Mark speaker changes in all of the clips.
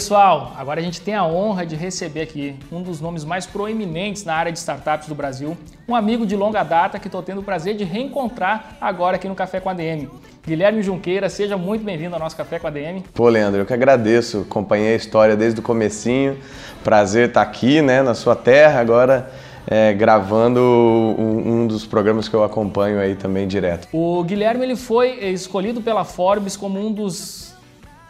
Speaker 1: Pessoal, agora a gente tem a honra de receber aqui um dos nomes mais proeminentes na área de startups do Brasil, um amigo de longa data que estou tendo o prazer de reencontrar agora aqui no Café com a DM. Guilherme Junqueira, seja muito bem-vindo ao nosso Café com a DM.
Speaker 2: Pô, Leandro, eu que agradeço, acompanhei a história desde o comecinho, prazer estar aqui, né, na sua terra, agora é, gravando um, um, dos programas que eu acompanho aí também direto.
Speaker 1: O Guilherme ele foi escolhido pela Forbes como um dos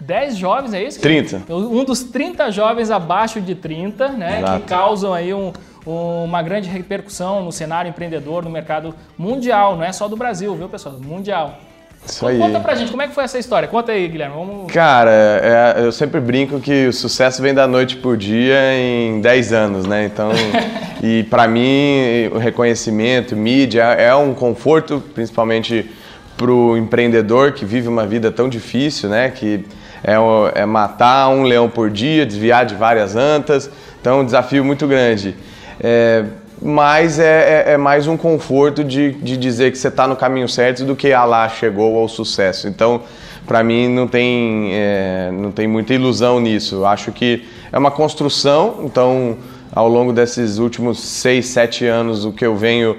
Speaker 1: 10 jovens, é isso?
Speaker 2: 30.
Speaker 1: Um dos 30 jovens abaixo de 30, né? Exato. Que causam aí um, uma grande repercussão no cenário empreendedor, no mercado mundial, não é só do Brasil, viu, pessoal? Mundial. Isso aí. Conta pra gente, como é que foi essa história? Conta aí, Guilherme. Vamos...
Speaker 2: Cara, é, eu sempre brinco que o sucesso vem da noite por dia em 10 anos, né? Então, e para mim, o reconhecimento, mídia, é um conforto, principalmente pro empreendedor que vive uma vida tão difícil, né? Que é, é matar um leão por dia, desviar de várias antas, então é um desafio muito grande. É, mas é, é, é, mais um conforto de, de dizer que você está no caminho certo do que a lá chegou ao sucesso. Então, para mim, não tem, é, não tem muita ilusão nisso. acho que é uma construção, então, ao longo desses últimos seis, sete anos, o que eu venho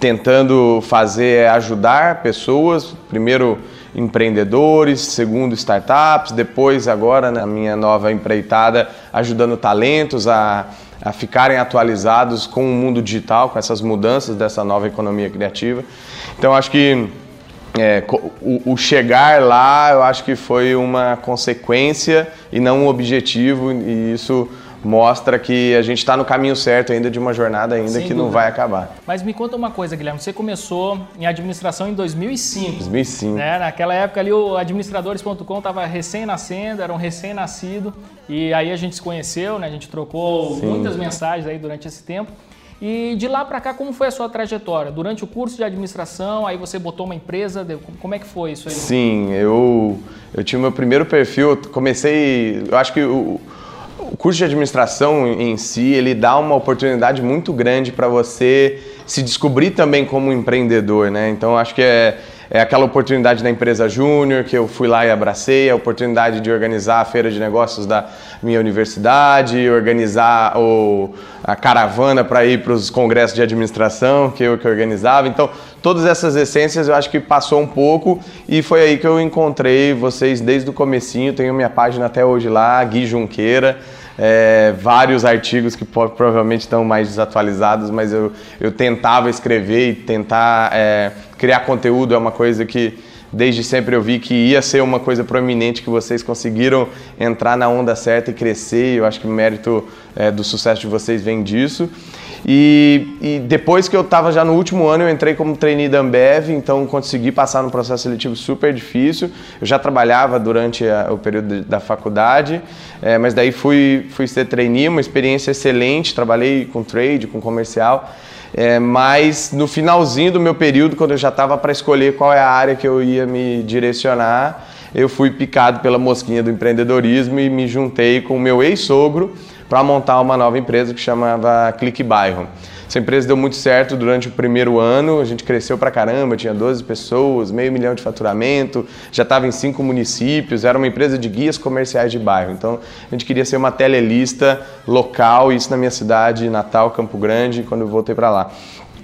Speaker 2: tentando fazer é ajudar pessoas, primeiro empreendedores, segundo startups, depois agora na minha nova empreitada ajudando talentos a, a ficarem atualizados com o mundo digital, com essas mudanças dessa nova economia criativa. Então acho que é, o, o, chegar lá eu acho que foi uma consequência e não um objetivo e isso mostra que a gente está no caminho certo ainda de uma jornada ainda Sem que dúvida. não vai acabar.
Speaker 1: Mas me conta uma coisa, Guilherme, você começou em administração em 2005.
Speaker 2: 2005.
Speaker 1: Né? Naquela época ali o administradores.com estava recém-nascendo, era um recém-nascido e aí a gente se conheceu, né? A gente trocou Sim. muitas mensagens aí durante esse tempo. E de lá para cá, como foi a sua trajetória? Durante o curso de administração, aí você botou uma empresa, como é que foi isso aí?
Speaker 2: Sim, eu, eu tinha o meu primeiro perfil, comecei, eu acho que o, o curso de administração em si, ele dá uma oportunidade muito grande para você se descobrir também como empreendedor, né? Então acho que é, é aquela oportunidade da empresa júnior que eu fui lá e abracei, a oportunidade de organizar a feira de negócios da minha universidade, organizar o, a caravana para ir para os congressos de administração que eu que organizava. Então todas essas essências eu acho que passou um pouco e foi aí que eu encontrei vocês desde o comecinho. Tenho minha página até hoje lá, Gui Junqueira é, vários artigos que provavelmente estão mais desatualizados, mas eu, eu tentava escrever e tentar é, criar conteúdo é uma coisa que desde sempre eu vi que ia ser uma coisa proeminente que vocês conseguiram entrar na onda certa e crescer. Eu acho que o mérito é, do sucesso de vocês vem disso. E, e depois que eu estava já no último ano, eu entrei como trainee da Ambev, então consegui passar no processo seletivo super difícil. Eu já trabalhava durante a, o período da faculdade, é, mas daí fui, fui ser trainee, uma experiência excelente, trabalhei com trade, com comercial. É, mas no finalzinho do meu período, quando eu já estava para escolher qual é a área que eu ia me direcionar, eu fui picado pela mosquinha do empreendedorismo e me juntei com o meu ex-sogro, para montar uma nova empresa que chamava Clique Bairro. Essa empresa deu muito certo durante o primeiro ano, a gente cresceu pra caramba, tinha 12 pessoas, meio milhão de faturamento, já estava em cinco municípios, era uma empresa de guias comerciais de bairro. Então a gente queria ser uma telelista local, isso na minha cidade, Natal, Campo Grande, quando eu voltei para lá.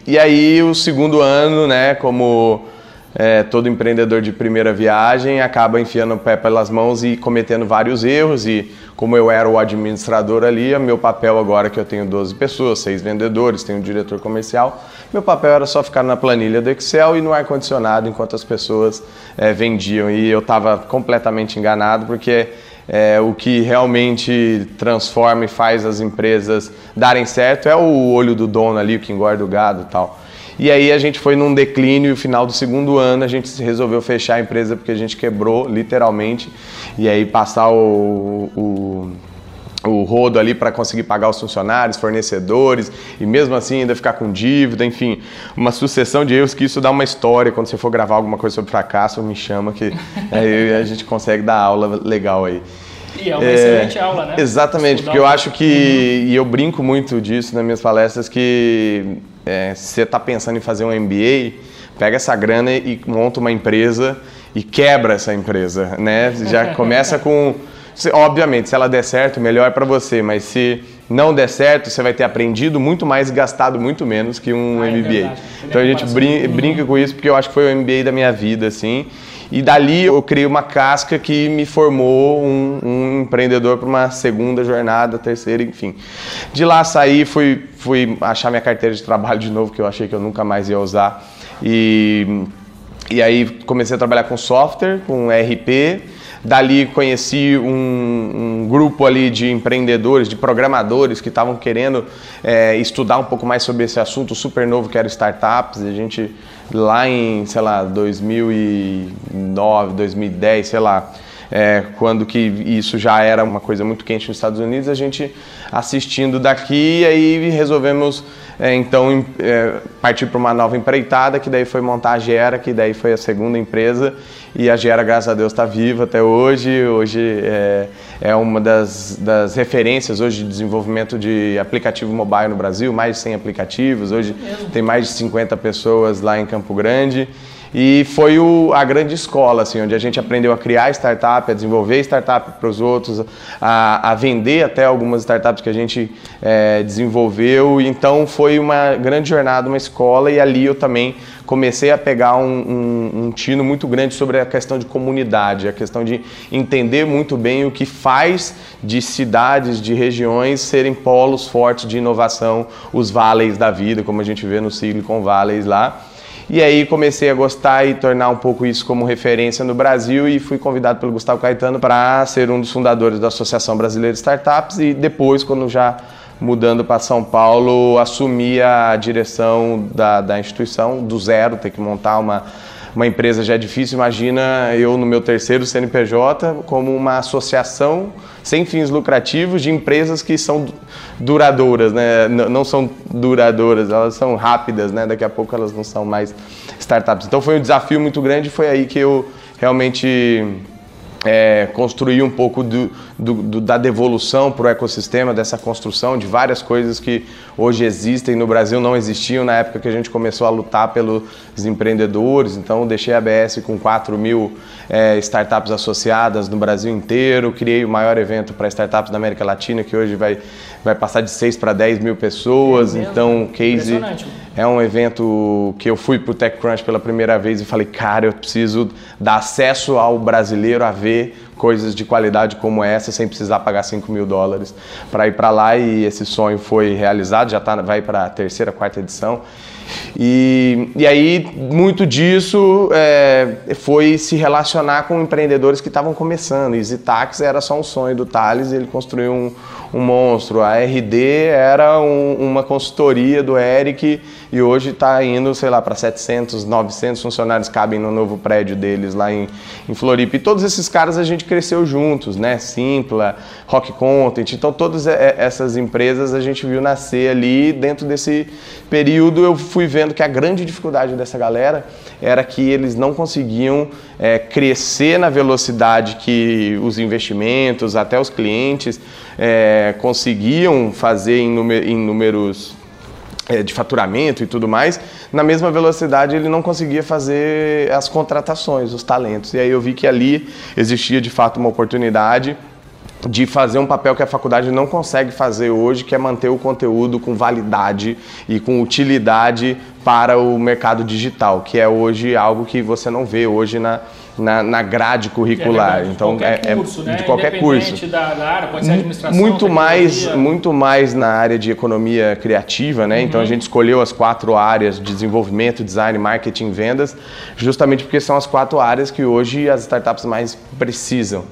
Speaker 2: E aí o segundo ano, né, como é, todo empreendedor de primeira viagem acaba enfiando o pé pelas mãos e cometendo vários erros. E como eu era o administrador ali, meu papel agora que eu tenho 12 pessoas, seis vendedores, tenho um diretor comercial, meu papel era só ficar na planilha do Excel e no ar-condicionado enquanto as pessoas é, vendiam. E eu estava completamente enganado porque é, o que realmente transforma e faz as empresas darem certo é o olho do dono ali, o que engorda o gado e tal. E aí a gente foi num declínio e no final do segundo ano a gente resolveu fechar a empresa porque a gente quebrou, literalmente. E aí passar o, o o rodo ali para conseguir pagar os funcionários, fornecedores e mesmo assim ainda ficar com dívida, enfim, uma sucessão de erros que isso dá uma história. Quando você for gravar alguma coisa sobre fracasso, me chama que aí a gente consegue dar aula legal aí.
Speaker 1: E é uma é, excelente aula, né?
Speaker 2: Exatamente, porque eu acho que, e eu brinco muito disso nas minhas palestras, que é, se você está pensando em fazer um MBA, pega essa grana e monta uma empresa e quebra essa empresa, né? Já começa com Obviamente, se ela der certo, melhor para você, mas se não der certo, você vai ter aprendido muito mais e gastado muito menos que um ah, MBA. É então a gente brin brinca com isso porque eu acho que foi o MBA da minha vida, assim. E dali eu criei uma casca que me formou um, um empreendedor para uma segunda jornada, terceira, enfim. De lá saí, fui, fui achar minha carteira de trabalho de novo, que eu achei que eu nunca mais ia usar. E, e aí comecei a trabalhar com software, com RP Dali conheci um, um, grupo ali de empreendedores, de programadores que estavam querendo é, estudar um pouco mais sobre esse assunto super novo que era startups. A gente lá em, sei lá, 2009, 2010, sei lá, é, quando que isso já era uma coisa muito quente nos Estados Unidos, a gente assistindo daqui e aí resolvemos é, então é, partir para uma nova empreitada, que daí foi montar a Gera, que daí foi a segunda empresa e a Gera, graças a Deus, está viva até hoje. Hoje é, é uma das, das, referências hoje de desenvolvimento de aplicativo mobile no Brasil, mais de 100 aplicativos. Hoje tem mais de 50 pessoas lá em Campo Grande. E foi o, a grande escola, assim, onde a gente aprendeu a criar startup, a desenvolver startup para os outros, a, a, vender até algumas startups que a gente é, desenvolveu. Então foi uma grande jornada, uma escola, e ali eu também comecei a pegar um, um, um tino muito grande sobre a questão de comunidade, a questão de entender muito bem o que faz de cidades, de regiões serem polos fortes de inovação, os vales da vida, como a gente vê no Silicon Valley lá. E aí comecei a gostar e tornar um pouco isso como referência no Brasil e fui convidado pelo Gustavo Caetano para ser um dos fundadores da Associação Brasileira de Startups e depois, quando já mudando para São Paulo, assumi a direção da, da instituição do zero, ter que montar uma uma empresa já é difícil, imagina eu no meu terceiro CNPJ como uma associação sem fins lucrativos de empresas que são duradouras, né? não são duradouras, elas são rápidas, né? daqui a pouco elas não são mais startups. Então foi um desafio muito grande, foi aí que eu realmente é, construir um pouco do, do, do, da devolução para o ecossistema, dessa construção de várias coisas que hoje existem no Brasil, não existiam na época que a gente começou a lutar pelos empreendedores. Então, deixei a ABS com 4 mil é, startups associadas no Brasil inteiro, criei o maior evento para startups da América Latina, que hoje vai, vai passar de 6 para 10 mil pessoas. É então, Case é um evento que eu fui para o TechCrunch pela primeira vez e falei, cara, eu preciso dar acesso ao brasileiro a ver coisas de qualidade como essa sem precisar pagar 5 mil dólares para ir para lá e esse sonho foi realizado, já tá, vai para a terceira, quarta edição. E, e aí, muito disso é, foi se relacionar com empreendedores que estavam começando. E Zitax era só um sonho do Thales, ele construiu um, um monstro. A RD era um, uma consultoria do Eric e hoje está indo, sei lá, para 700, 900 funcionários cabem no novo prédio deles lá em, em Floripa. E todos esses caras a gente cresceu juntos, né? Simpla, Rock Content. Então, todas essas empresas a gente viu nascer ali. Dentro desse período, eu fui vendo que a grande dificuldade dessa galera era que eles não conseguiam é, crescer na velocidade que os investimentos, até os clientes, é, conseguiam fazer em, em números é, de faturamento e tudo mais, na mesma velocidade ele não conseguia fazer as contratações, os talentos. E aí eu vi que ali existia de fato uma oportunidade de fazer um papel que a faculdade não consegue fazer hoje, que é manter o conteúdo com validade e com utilidade para o mercado digital, que é hoje algo que você não vê hoje na, na, na grade curricular.
Speaker 1: É
Speaker 2: então
Speaker 1: é, é curso, né?
Speaker 2: de qualquer curso.
Speaker 1: Da, da área, pode ser administração,
Speaker 2: muito mais, muito mais na área de economia criativa, né? Uhum. Então a uhum. gente escolheu as quatro áreas de desenvolvimento, design, marketing, vendas, justamente porque são as quatro áreas que hoje as startups mais precisam.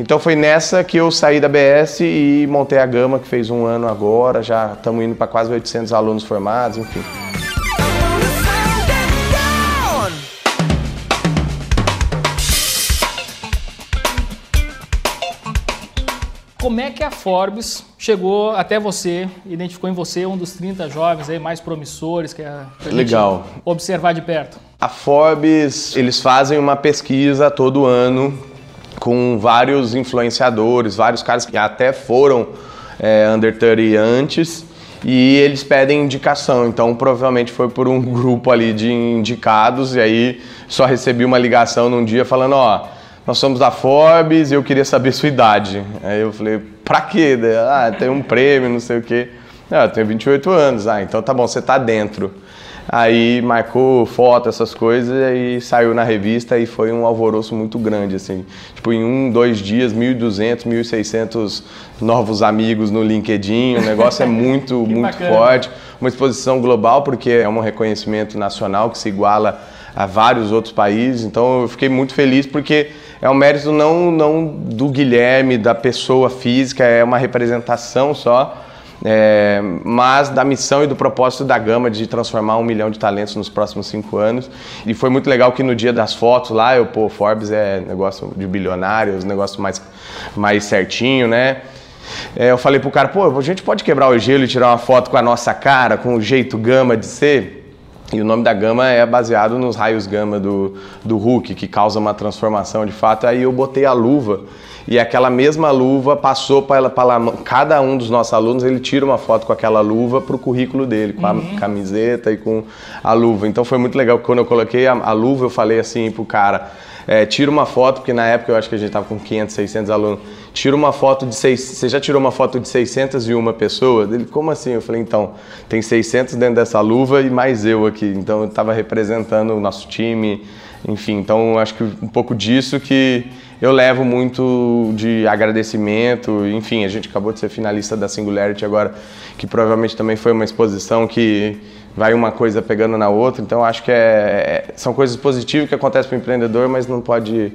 Speaker 2: Então foi nessa que eu saí da BS e montei a Gama, que fez um ano agora, já estamos indo para quase 800 alunos formados, enfim.
Speaker 1: Como é que a Forbes chegou até você, identificou em você um dos 30 jovens aí mais promissores que é
Speaker 2: Legal.
Speaker 1: observar de perto?
Speaker 2: A Forbes, eles fazem uma pesquisa todo ano com vários influenciadores, vários caras que até foram é, under 30 antes e eles pedem indicação. Então, provavelmente foi por um grupo ali de indicados e aí só recebi uma ligação num dia falando, ó, nós somos da Forbes e eu queria saber sua idade. Aí eu falei, pra quê? Ah, tem um prêmio, não sei o quê. Ah, eu tenho 28 anos. Ah, então tá bom, você tá dentro. Aí marcou foto, essas coisas, e saiu na revista e foi um alvoroço muito grande, assim. Tipo, em um, dois dias, 1.200, 1.600 novos amigos no LinkedIn, o negócio é muito, muito
Speaker 1: bacana.
Speaker 2: forte. Uma exposição global, porque é um reconhecimento nacional que se iguala a vários outros países, então eu fiquei muito feliz porque é um mérito não, não do Guilherme, da pessoa física, é uma representação só é, mas da missão e do propósito da Gama de transformar um milhão de talentos nos próximos cinco anos. E foi muito legal que no dia das fotos lá, eu, pô, Forbes é negócio de bilionários, negócio mais, mais certinho, né? É, eu falei pro cara, pô, a gente pode quebrar o gelo e tirar uma foto com a nossa cara, com o jeito Gama de ser? E o nome da gama é baseado nos raios gama do, do Hulk, que causa uma transformação de fato. Aí eu botei a luva e aquela mesma luva passou para cada um dos nossos alunos, ele tira uma foto com aquela luva para o currículo dele, com uhum. a camiseta e com a luva. Então foi muito legal, quando eu coloquei a, a luva, eu falei assim pro cara, é, tira uma foto, porque na época eu acho que a gente estava com 500, 600 alunos, tira uma foto de seis, você já tirou uma foto de 601 pessoas? Ele, como assim? Eu falei, então, tem 600 dentro dessa luva e mais eu aqui. Então eu estava representando o nosso time, enfim, então acho que um pouco disso que eu levo muito de agradecimento. Enfim, a gente acabou de ser finalista da Singularity agora, que provavelmente também foi uma exposição que vai uma coisa pegando na outra. Então acho que é, é são coisas positivas que acontecem para o empreendedor, mas não pode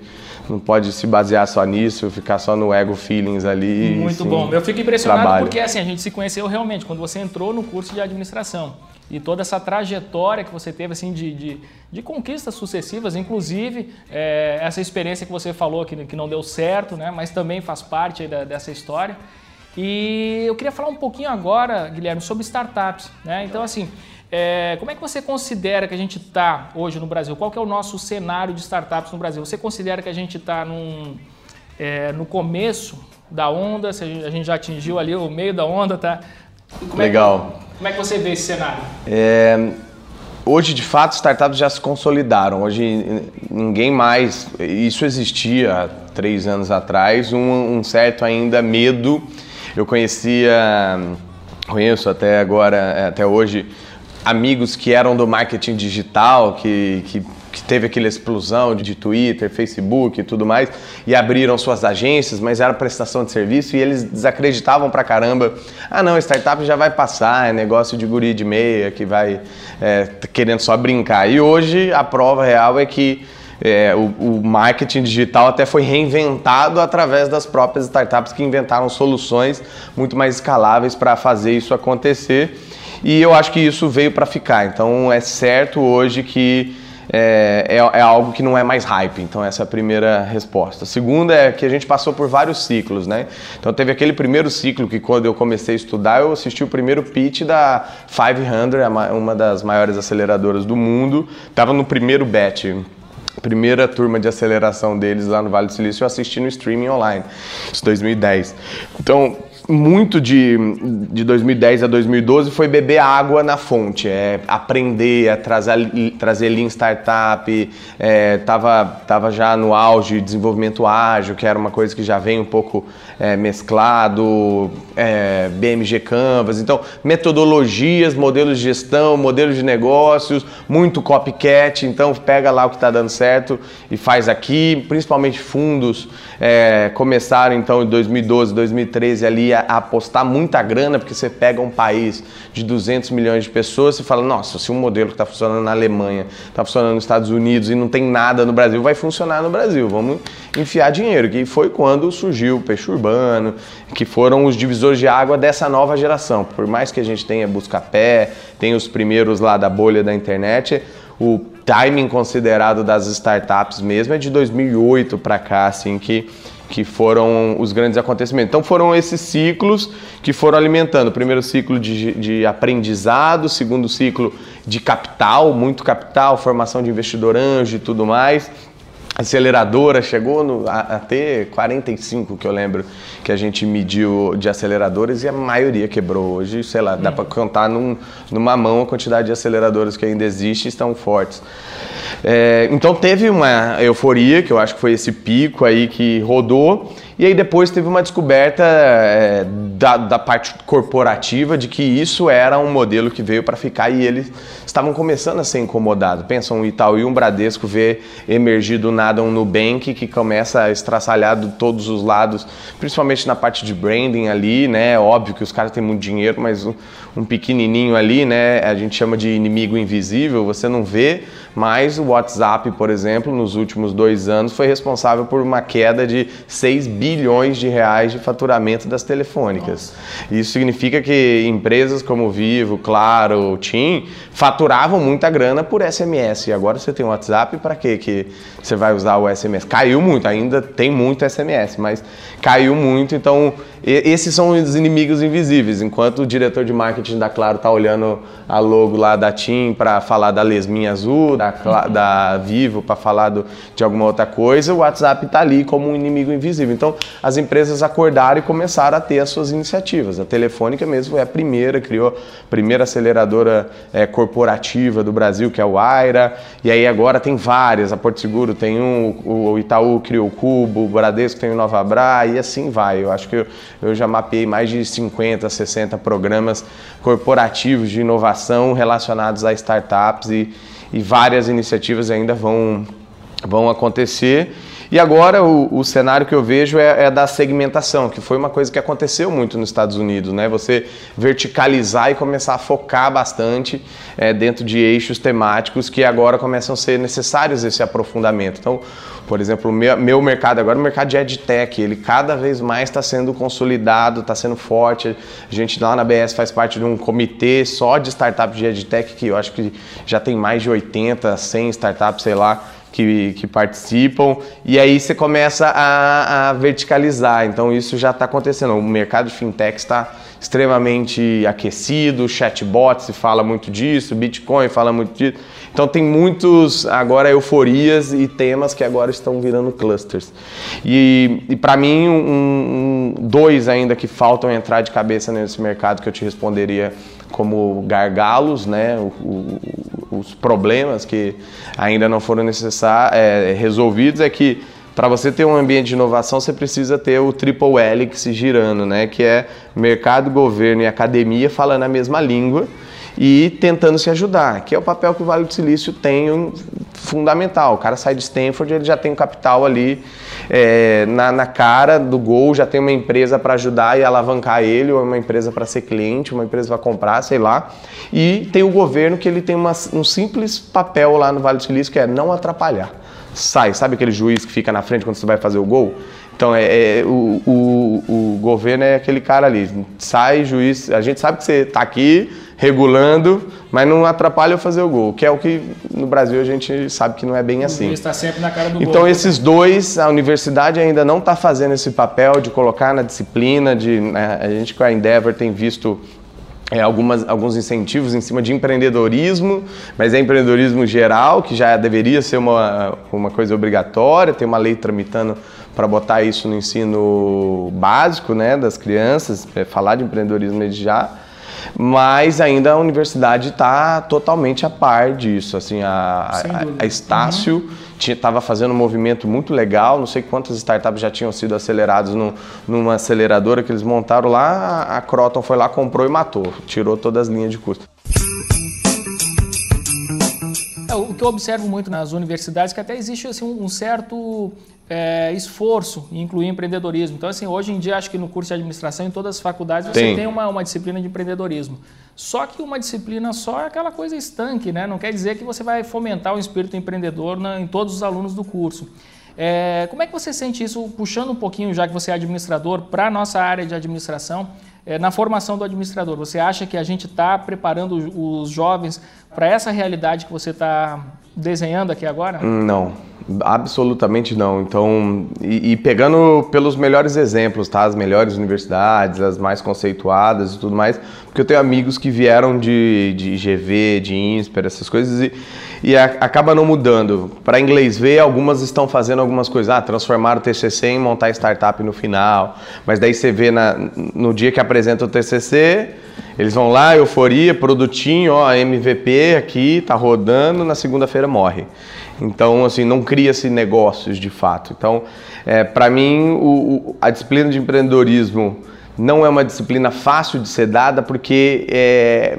Speaker 2: não pode se basear só nisso, ficar só no ego feelings ali.
Speaker 1: Muito sim, bom. Eu fico impressionado trabalho. porque assim a gente se conheceu realmente quando você entrou no curso de administração e toda essa trajetória que você teve assim de, de, de conquistas sucessivas, inclusive é, essa experiência que você falou que, que não deu certo, né, mas também faz parte da, dessa história. E eu queria falar um pouquinho agora, Guilherme, sobre startups. Né? Então, assim, é, como é que você considera que a gente está hoje no Brasil? Qual que é o nosso cenário de startups no Brasil? Você considera que a gente está é, no começo da onda? Se a gente, já atingiu ali o meio da onda, tá?
Speaker 2: Como Legal.
Speaker 1: É que, como é que você vê esse cenário?
Speaker 2: É, hoje, de fato, startups já se consolidaram. Hoje, ninguém mais. Isso existia há três anos atrás, um, um certo ainda medo. Eu conhecia, conheço até agora, até hoje, amigos que eram do marketing digital, que, que que teve aquela explosão de Twitter, Facebook e tudo mais, e abriram suas agências, mas era prestação de serviço e eles desacreditavam pra caramba. Ah, não, startup já vai passar, é negócio de guri de meia que vai é, querendo só brincar. E hoje a prova real é que é, o, o, marketing digital até foi reinventado através das próprias startups que inventaram soluções muito mais escaláveis para fazer isso acontecer. E eu acho que isso veio para ficar. Então é certo hoje que é, é, é, algo que não é mais hype. Então, essa é a primeira resposta. A segunda é que a gente passou por vários ciclos, né? Então, teve aquele primeiro ciclo que, quando eu comecei a estudar, eu assisti o primeiro pitch da 500, uma das maiores aceleradoras do mundo. Estava no primeiro batch primeira turma de aceleração deles lá no Vale do Silício, eu assisti no streaming online, isso 2010. Então, muito de, de 2010 a 2012 foi beber água na fonte, é aprender a trazer, trazer Lean Startup, é, tava, tava já no auge desenvolvimento ágil, que era uma coisa que já vem um pouco é, mesclado, é, BMG Canvas, então metodologias, modelos de gestão, modelos de negócios, muito copycat, então pega lá o que está dando certo e faz aqui, principalmente fundos é, começaram então em 2012, 2013 ali a, a, apostar muita grana, porque você pega um país de 200 milhões de pessoas e fala, nossa, se um modelo que está funcionando na Alemanha, está funcionando nos Estados Unidos e não tem nada no Brasil, vai funcionar no Brasil, vamos enfiar dinheiro, que foi quando surgiu o peixe urbano, que foram os divisores de água dessa nova geração. Por mais que a gente tenha Buscapé, tem os primeiros lá da bolha da internet, o timing considerado das startups mesmo é de 2008 para cá, assim, que, que foram os grandes acontecimentos. Então foram esses ciclos que foram alimentando. Primeiro ciclo de, de aprendizado, segundo ciclo de capital, muito capital, formação de investidor anjo e tudo mais aceleradora chegou no, a, a, ter 45 que eu lembro que a gente mediu de aceleradores e a maioria quebrou hoje, sei lá, dá para contar num, numa mão a quantidade de aceleradores que ainda existe e estão fortes. É, então teve uma euforia, que eu acho que foi esse pico aí que rodou, e aí depois teve uma descoberta é, da, da, parte corporativa de que isso era um modelo que veio para ficar e eles estavam começando a ser incomodados. Pensa um Itaú e um Bradesco ver emergir do nada um Nubank que começa a estraçalhar de todos os lados, principalmente na parte de branding ali, né? Óbvio que os caras têm muito dinheiro, mas um, um pequenininho ali, né? A gente chama de inimigo invisível, você não vê, mas o WhatsApp, por exemplo, nos últimos dois anos foi responsável por uma queda de 6 bilhões de reais de faturamento das telefônicas. Nossa. Isso significa que empresas como Vivo, Claro, TIM faturavam muita grana por SMS. E agora você tem o WhatsApp, para que que você vai usar o SMS? Caiu muito, ainda tem muito SMS, mas caiu muito, então esses são os inimigos invisíveis. Enquanto o diretor de marketing da Claro está olhando a logo lá da TIM para falar da Lesminha Azul, da, da Vivo para falar do, de alguma outra coisa, o WhatsApp está ali como um inimigo invisível. Então as empresas acordaram e começaram a ter as suas iniciativas. A Telefônica mesmo é a primeira, criou a primeira aceleradora é, corporativa do Brasil, que é o Aira, e aí agora tem várias. A Porto Seguro tem um, o Itaú criou o Cubo, o Bradesco tem o Nova Bra e assim vai. Eu acho que eu, eu já mapeei mais de 50, 60 programas corporativos de inovação relacionados a startups e, e várias iniciativas ainda vão, vão acontecer. E agora o, o cenário que eu vejo é, é, da segmentação, que foi uma coisa que aconteceu muito nos Estados Unidos, né? Você verticalizar e começar a focar bastante é, dentro de eixos temáticos que agora começam a ser necessários esse aprofundamento. Então, por exemplo, meu, meu mercado agora, o mercado de EdTech, ele cada vez mais está sendo consolidado, está sendo forte. A gente lá na BS faz parte de um comitê só de startups de EdTech, que eu acho que já tem mais de 80, 100 startups, sei lá, que, que participam, e aí você começa a, a verticalizar. Então isso já está acontecendo. O mercado de fintech está extremamente aquecido, chatbot se fala muito disso, Bitcoin fala muito disso. Então tem muitos agora euforias e temas que agora estão virando clusters. E, e para mim, um, um, dois ainda que faltam entrar de cabeça nesse mercado que eu te responderia como gargalos, né? O, o, os problemas que ainda não foram necessários, é, resolvidos é que para você ter um ambiente de inovação, você precisa ter o triple Helix girando, né? que é mercado, governo e academia falando a mesma língua e tentando se ajudar, que é o papel que o Vale do Silício tem um fundamental. O cara sai de Stanford, ele já tem um capital ali é, na, na, cara do gol, já tem uma empresa para ajudar e alavancar ele, ou uma empresa para ser cliente, uma empresa para comprar, sei lá. E tem o governo que ele tem uma, um simples papel lá no Vale do Silício que é não atrapalhar sai. Sabe aquele juiz que fica na frente quando você vai fazer o gol? Então, é, é o, o, o, governo é aquele cara ali. Sai, juiz. A gente sabe que você está aqui regulando, mas não atrapalha eu fazer o gol, que é o que no Brasil a gente sabe que não é bem assim.
Speaker 1: está sempre na cara do
Speaker 2: então, gol. esses dois, a universidade ainda não está fazendo esse papel de colocar na disciplina, de né, a gente com a Endeavor tem visto é, algumas, alguns incentivos em cima de empreendedorismo, mas é empreendedorismo geral, que já deveria ser uma, uma coisa obrigatória, tem uma lei tramitando para botar isso no ensino básico né, das crianças, é, falar de empreendedorismo desde já mas ainda a universidade está totalmente a par disso. Assim, a, a, a Estácio estava uhum. fazendo um movimento muito legal, não sei quantas startups já tinham sido aceleradas no, numa aceleradora que eles montaram lá, a Croton foi lá, comprou e matou, tirou todas as linhas de custo.
Speaker 1: O que eu observo muito nas universidades é que até existe assim, um certo é, esforço em incluir empreendedorismo. Então, assim, hoje em dia, acho que no curso de administração, em todas as faculdades, você tem, tem uma, uma disciplina de empreendedorismo. Só que uma disciplina só é aquela coisa estanque, né? Não quer dizer que você vai fomentar o espírito empreendedor na, em todos os alunos do curso. É, como é que você sente isso, puxando um pouquinho, já que você é administrador, para a nossa área de administração? É, na formação do administrador? Você acha que a gente está preparando os jovens para essa realidade que você está desenhando aqui agora?
Speaker 2: Não, absolutamente não. Então, e, e, pegando pelos melhores exemplos, tá? As melhores universidades, as mais conceituadas e tudo mais, porque eu tenho amigos que vieram de, de GV, de INSPER, essas coisas, e, e a, acaba não mudando. Para inglês ver, algumas estão fazendo algumas coisas, ah, transformar o TCC em montar startup no final, mas daí você vê na, no dia que apresenta o TCC, eles vão lá, euforia, produtinho, ó, MVP aqui, tá rodando, na segunda-feira morre. Então, assim, não cria-se negócios de fato. Então, é, para mim, o, o, a disciplina de empreendedorismo não é uma disciplina fácil de ser dada porque é,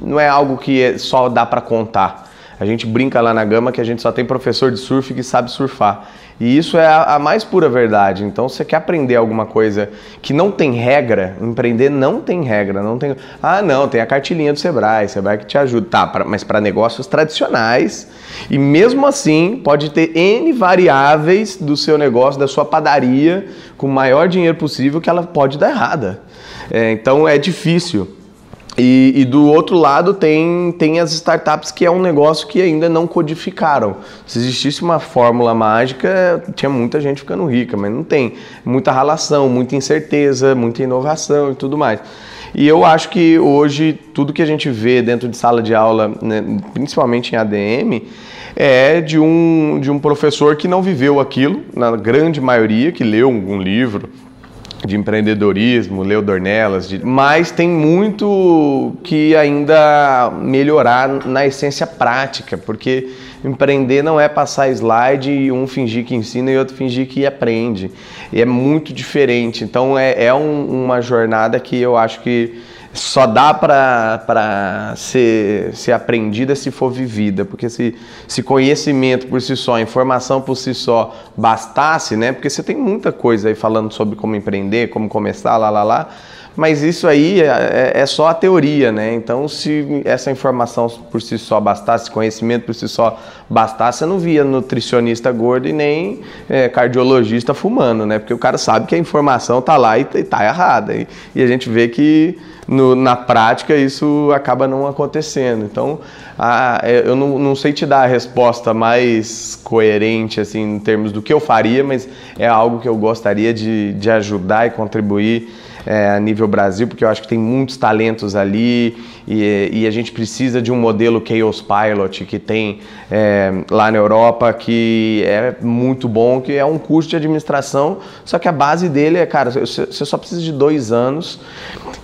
Speaker 2: não é algo que é, só dá para contar. A gente brinca lá na Gama que a gente só tem professor de surf que sabe surfar. E isso é a, a, mais pura verdade. Então, se você quer aprender alguma coisa que não tem regra, empreender não tem regra, não tem. Ah, não, tem a cartilinha do Sebrae, Sebrae que te ajuda. Tá, pra, mas para negócios tradicionais. E mesmo assim, pode ter N variáveis do seu negócio, da sua padaria, com o maior dinheiro possível, que ela pode dar errada. É, então, é difícil. E, e, do outro lado tem, tem as startups que é um negócio que ainda não codificaram. Se existisse uma fórmula mágica, tinha muita gente ficando rica, mas não tem. Muita relação, muita incerteza, muita inovação e tudo mais. E eu acho que hoje tudo que a gente vê dentro de sala de aula, né, principalmente em ADM, é de um, de um professor que não viveu aquilo, na grande maioria, que leu um livro, de empreendedorismo, leu Dornelas, de... mas tem muito que ainda melhorar na essência prática, porque empreender não é passar slide e um fingir que ensina e outro fingir que aprende. E é muito diferente. Então é, é um, uma jornada que eu acho que só dá para ser, ser aprendida se for vivida, porque se, se conhecimento por si só, informação por si só bastasse, né? Porque você tem muita coisa aí falando sobre como empreender, como começar, lá, lá, lá, mas isso aí é, é, é só a teoria, né? Então, se essa informação por si só bastasse, conhecimento por si só bastasse, você não via nutricionista gordo e nem é, cardiologista fumando, né? Porque o cara sabe que a informação tá lá e, e tá errada. E, e a gente vê que no, na prática isso acaba não acontecendo. Então, a, é, eu não, não, sei te dar a resposta mais coerente assim, em termos do que eu faria, mas é algo que eu gostaria de, de ajudar e contribuir é, a nível Brasil, porque eu acho que tem muitos talentos ali e, e a gente precisa de um modelo Chaos Pilot que tem é, lá na Europa, que é muito bom, que é um curso de administração, só que a base dele é, cara, você só precisa de dois anos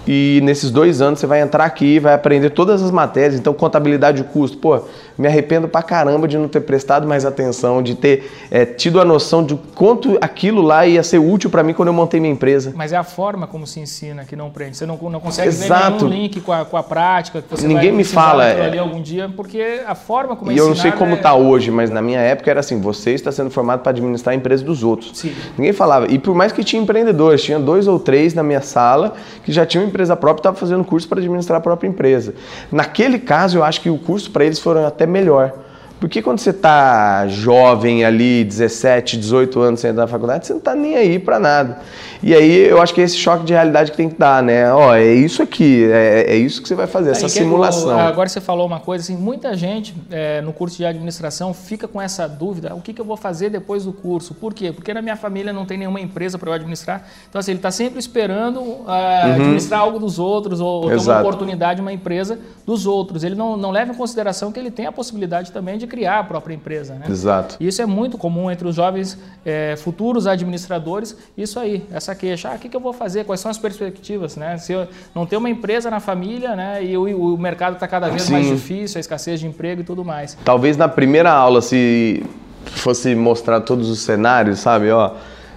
Speaker 2: e nesses dois anos você vai entrar aqui, vai aprender todas as matérias, então contabilidade de custo, pô, me arrependo pra caramba de não ter prestado mais atenção, de ter é, tido a noção de quanto aquilo lá ia ser útil para mim quando eu montei minha empresa.
Speaker 1: Mas é a forma como se ensina que não prende. Você não, não consegue Exato. ver nenhum link com a, com a prática que você
Speaker 2: Ninguém
Speaker 1: vai
Speaker 2: me fala
Speaker 1: é... ali algum dia, porque a forma como é
Speaker 2: E eu não sei como está é... hoje, mas na minha época era assim, você está sendo formado para administrar a empresa dos outros.
Speaker 1: Sim.
Speaker 2: Ninguém falava. E por mais que tinha empreendedores, tinha dois ou três na minha sala que já tinham empresa própria e estavam fazendo curso para administrar a própria empresa. Naquele caso, eu acho que o curso para eles foram até melhor porque quando você está jovem ali, 17, 18 anos sem entrar na faculdade, você não está nem aí para nada. E aí eu acho que é esse choque de realidade que tem que dar, né? Ó, é isso aqui, é, é isso que você vai fazer, essa simulação.
Speaker 1: agora você falou uma coisa assim, muita gente é, no curso de administração fica com essa dúvida, o que, que eu vou fazer depois do curso? Por quê? Porque na minha família não tem nenhuma empresa para eu administrar. Então assim, ele está sempre esperando uh, uhum. administrar algo dos outros ou, ou ter uma oportunidade, uma empresa dos outros. Ele não, não leva em consideração que ele tem a possibilidade também de de criar a própria empresa. Né?
Speaker 2: Exato.
Speaker 1: E isso é muito comum entre os jovens é, futuros administradores. Isso aí, essa queixa. Ah, o que, que eu vou fazer? Quais são as perspectivas? Né? Se eu não ter uma empresa na família né, e o, o mercado está cada vez Sim. mais difícil, a escassez de emprego e tudo mais.
Speaker 2: Talvez na primeira aula, se fosse mostrar todos os cenários, sabe? Ó,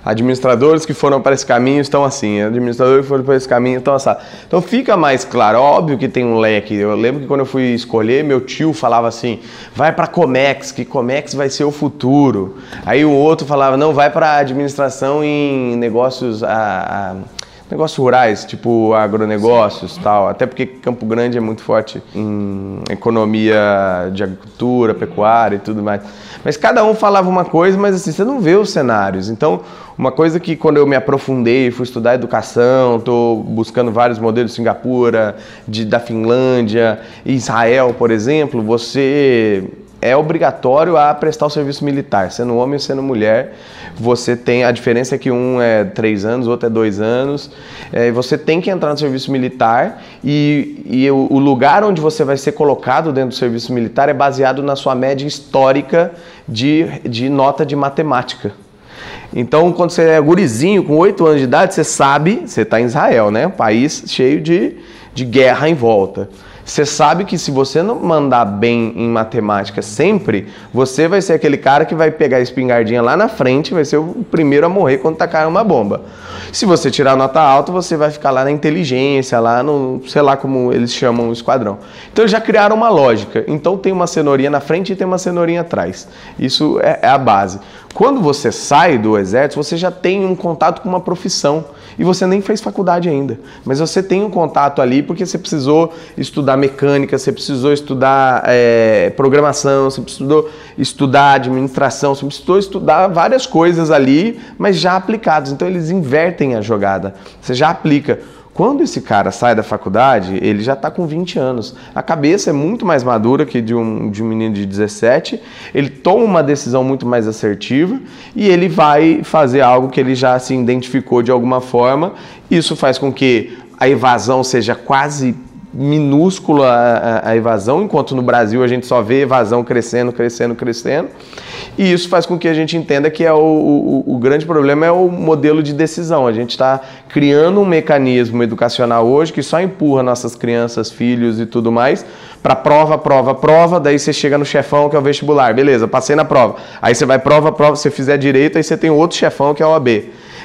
Speaker 2: Administradores que foram para esse caminho estão assim, administradores que foram para esse caminho estão assim. Então fica mais claro, óbvio que tem um leque. Eu lembro que quando eu fui escolher, meu tio falava assim: vai para Comex, que Comex vai ser o futuro. Aí o outro falava: não, vai para administração em negócios. A, a, negócios rurais, tipo agronegócios e tal. Até porque Campo Grande é muito forte em economia de agricultura, pecuária e tudo mais. Mas cada um falava uma coisa, mas assim, você não vê os cenários. Então, uma coisa que quando eu me aprofundei, fui estudar educação, estou buscando vários modelos de Singapura, de, da Finlândia, Israel, por exemplo, você é obrigatório a prestar o serviço militar, sendo homem ou sendo mulher. Você tem a diferença é que um é três anos, outro é dois anos. É, você tem que entrar no serviço militar e, e o, o, lugar onde você vai ser colocado dentro do serviço militar é baseado na sua média histórica de, de nota de matemática. Então, quando você é gurizinho, com oito anos de idade, você sabe, você está em Israel, né? Um país cheio de, de guerra em volta. Você sabe que se você não mandar bem em matemática sempre, você vai ser aquele cara que vai pegar a espingardinha lá na frente, vai ser o primeiro a morrer quando tacar uma bomba. Se você tirar nota alta, você vai ficar lá na inteligência, lá no, sei lá como eles chamam o esquadrão. Então já criaram uma lógica. Então tem uma cenourinha na frente e tem uma cenourinha atrás. Isso é, é a base. Quando você sai do exército, você já tem um contato com uma profissão e você nem fez faculdade ainda, mas você tem um contato ali porque você precisou estudar mecânica, você precisou estudar é, programação, você precisou estudar administração, você precisou estudar várias coisas ali, mas já aplicadas. Então eles invertem a jogada. Você já aplica. Quando esse cara sai da faculdade, ele já está com 20 anos. A cabeça é muito mais madura que de um, de um menino de 17. Ele toma uma decisão muito mais assertiva e ele vai fazer algo que ele já se identificou de alguma forma. Isso faz com que a evasão seja quase minúscula a, a, evasão, enquanto no Brasil a gente só vê evasão crescendo, crescendo, crescendo. E isso faz com que a gente entenda que é o, o, o grande problema é o modelo de decisão. A gente está criando um mecanismo educacional hoje que só empurra nossas crianças, filhos e tudo mais para prova, prova, prova, daí você chega no chefão que é o vestibular. Beleza, passei na prova. Aí você vai prova, prova, se fizer direito, aí você tem outro chefão que é o OAB.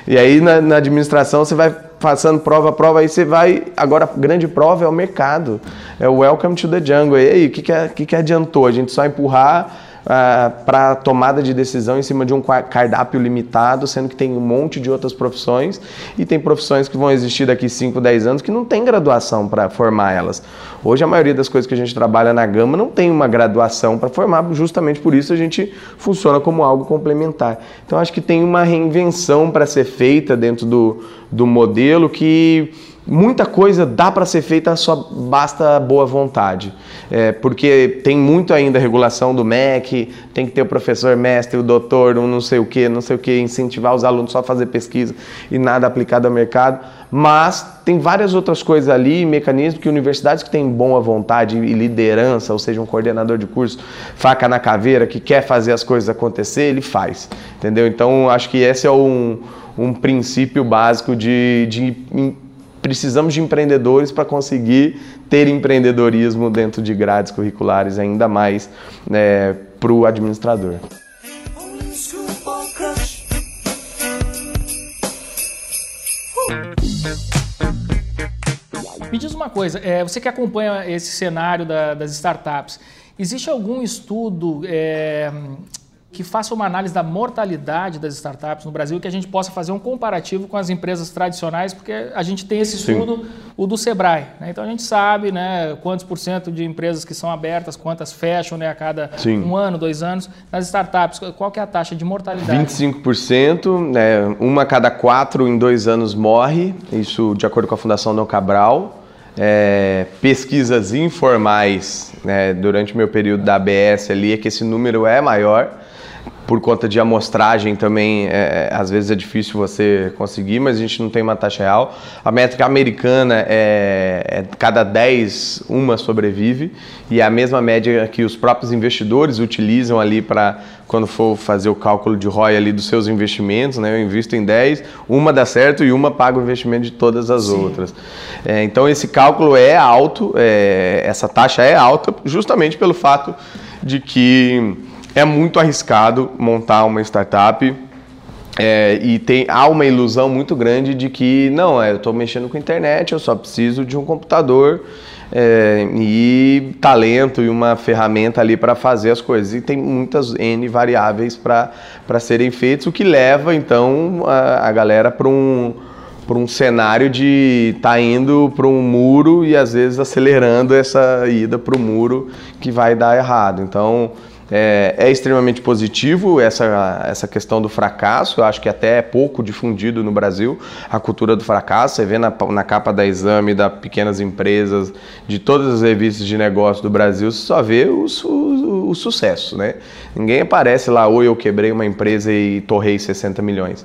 Speaker 2: E aí na, na administração você vai passando prova, prova, aí você vai. Agora a grande prova é o mercado. É o welcome to the jungle. E aí, o que, que, que, que adiantou? A gente só empurrar uh, ah, para tomada de decisão em cima de um cardápio limitado, sendo que tem um monte de outras profissões e tem profissões que vão existir daqui 5, 10 anos que não tem graduação para formar elas. Hoje a maioria das coisas que a gente trabalha na gama não tem uma graduação para formar, justamente por isso a gente funciona como algo complementar. Então acho que tem uma reinvenção para ser feita dentro do, do modelo que muita coisa dá para ser feita, só basta boa vontade. É, porque tem muito ainda regulação do MEC, tem que ter o professor mestre, o doutor, um não sei o que, não sei o que, incentivar os alunos só a fazer pesquisa e nada aplicado ao mercado. Mas tem várias outras coisas ali, mecanismos que universidades que têm boa vontade e liderança, ou seja, um coordenador de curso, faca na caveira, que quer fazer as coisas acontecer, ele faz. Entendeu? Então, acho que esse é um, um princípio básico de, de precisamos de empreendedores para conseguir ter empreendedorismo dentro de grades curriculares ainda mais né, para o administrador.
Speaker 1: Me diz uma coisa, é, você que acompanha esse cenário da, das startups, existe algum estudo é, que faça uma análise da mortalidade das startups no Brasil, que a gente possa fazer um comparativo com as empresas tradicionais, porque a gente tem esse estudo, Sim. o do Sebrae. Né? Então a gente sabe né, quantos por cento de empresas que são abertas, quantas fecham né, a cada Sim. um ano, dois anos. Nas startups, qual que é a taxa de mortalidade?
Speaker 2: 25%, né, uma a cada quatro em dois anos morre, isso de acordo com a Fundação Dom Cabral. É, pesquisas informais né, durante o meu período da ABS ali é que esse número é maior por conta de amostragem também, é, às vezes é difícil você conseguir, mas a gente não tem uma taxa real. A métrica americana é, é cada 10 uma sobrevive e é a mesma média que os próprios investidores utilizam ali para quando for fazer o cálculo de ROI ali dos seus investimentos, né? Eu invisto em 10, uma dá certo e uma paga o investimento de todas as Sim. outras. É, então esse cálculo é alto, é, essa taxa é alta justamente pelo fato de que é muito arriscado montar uma startup é, e tem, há uma ilusão muito grande de que, não, é, eu estou mexendo com internet, eu só preciso de um computador é, e talento e uma ferramenta ali para fazer as coisas. E tem muitas N variáveis para serem feitas, o que leva, então, a, a galera para um para um cenário de tá indo para um muro e às vezes acelerando essa ida para o muro que vai dar errado. Então é, é, extremamente positivo essa, essa questão do fracasso. Eu acho que até é pouco difundido no Brasil a cultura do fracasso. Você vê na, na capa da exame da pequenas empresas, de todas as revistas de negócio do Brasil, você só vê o, o, o sucesso, né? Ninguém aparece lá, ou eu quebrei uma empresa e torrei 60 milhões.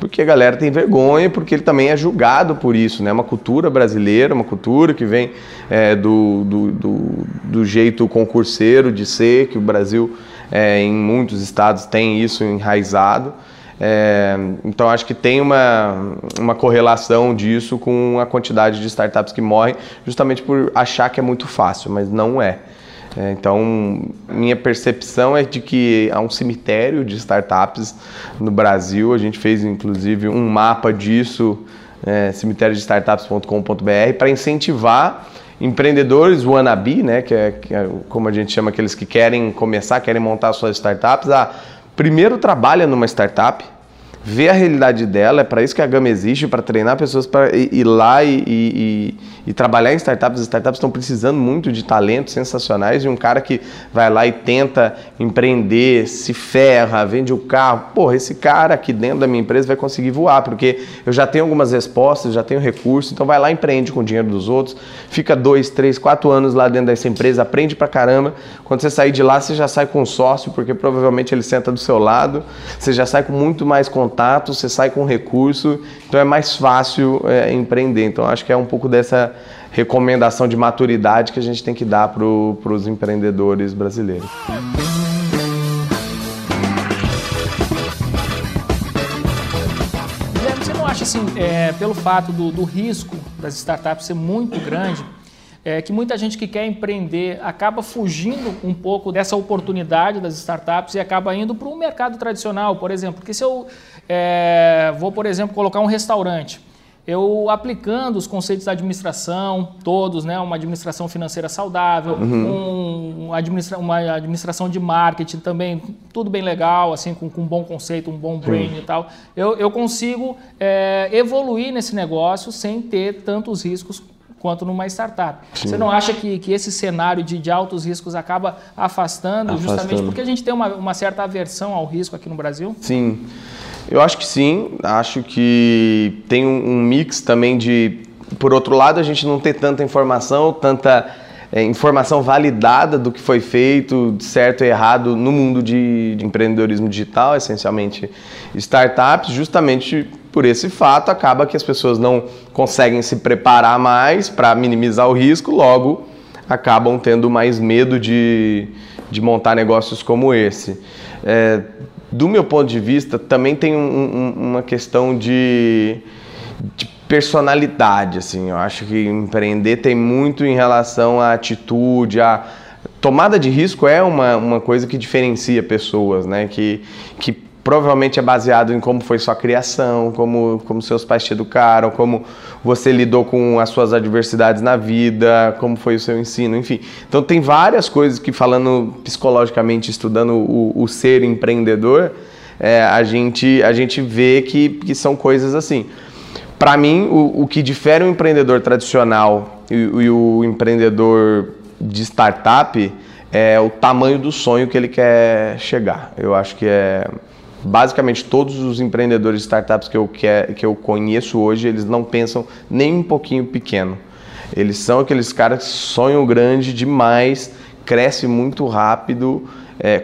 Speaker 2: Porque a galera tem vergonha, porque ele também é julgado por isso, né? Uma cultura brasileira, uma cultura que vem é, do, do, do, do jeito concurseiro de ser, que o Brasil É, em muitos estados, tem isso enraizado. É, então acho que tem uma, uma correlação disso com a quantidade de startups que morrem, justamente por achar que é muito fácil, mas não é. é. então, minha percepção é de que há um cemitério de startups no Brasil. A gente fez inclusive um mapa disso, é, startups.com.br, para incentivar empreendedores wannabe, né, que é, que é, como a gente chama aqueles que querem começar, querem montar suas startups, a primeiro trabalha numa startup, ver a realidade dela, é para isso que a Gama existe, para treinar pessoas para ir lá e, e, e, trabalhar em startups. As startups estão precisando muito de talentos sensacionais e um cara que vai lá e tenta empreender, se ferra, vende o carro. Porra, esse cara aqui dentro da minha empresa vai conseguir voar, porque eu já tenho algumas respostas, já tenho recursos, então vai lá empreende com o dinheiro dos outros, fica dois, três, quatro anos lá dentro dessa empresa, aprende pra caramba. Quando você sair de lá, você já sai com um sócio, porque provavelmente ele senta do seu lado, você já sai com muito mais contato contato, você sai com recurso, então é mais fácil é, empreender. Então acho que é um pouco dessa recomendação de maturidade que a gente tem que dar para os empreendedores brasileiros.
Speaker 1: Você não acha assim, é, pelo fato do, do risco das startups ser muito grande, é, que muita gente que quer empreender acaba fugindo um pouco dessa oportunidade das startups e acaba indo para o mercado tradicional, por exemplo. Porque se eu é, vou, por exemplo, colocar um restaurante, eu aplicando os conceitos da administração, todos, né, uma administração financeira saudável, uhum. um, administra uma administração de marketing também, tudo bem legal, assim, com, com um bom conceito, um bom brain Sim. e tal, eu, eu consigo é, evoluir nesse negócio sem ter tantos riscos quanto numa startup. Sim. Você não acha que, que esse cenário de, de altos riscos acaba afastando, afastando, justamente porque a gente tem uma, uma certa aversão ao risco aqui no Brasil?
Speaker 2: Sim, eu acho que sim. Acho que tem um, um mix também de, por outro lado, a gente não ter tanta informação, tanta é, informação validada do que foi feito, certo e errado no mundo de, de empreendedorismo digital, essencialmente startups, justamente por esse fato, acaba que as pessoas não conseguem se preparar mais para minimizar o risco, logo acabam tendo mais medo de, de montar negócios como esse. É, do meu ponto de vista, também tem um, um, uma questão de, de personalidade, assim. Eu acho que empreender tem muito em relação à atitude, à tomada de risco é uma, uma coisa que diferencia pessoas, né? Que, que provavelmente é baseado em como foi sua criação, como, como seus pais te educaram, como você lidou com as suas adversidades na vida, como foi o seu ensino, enfim. Então tem várias coisas que falando psicologicamente, estudando o, o ser empreendedor, é, a, gente, a gente vê que, que são coisas assim. Para mim, o, o, que difere o empreendedor tradicional e, e o empreendedor de startup é o tamanho do sonho que ele quer chegar. Eu acho que é basicamente todos os empreendedores de startups que eu, que, que eu conheço hoje, eles não pensam nem um pouquinho pequeno. Eles são aqueles caras que sonham grande demais, cresce muito rápido, é,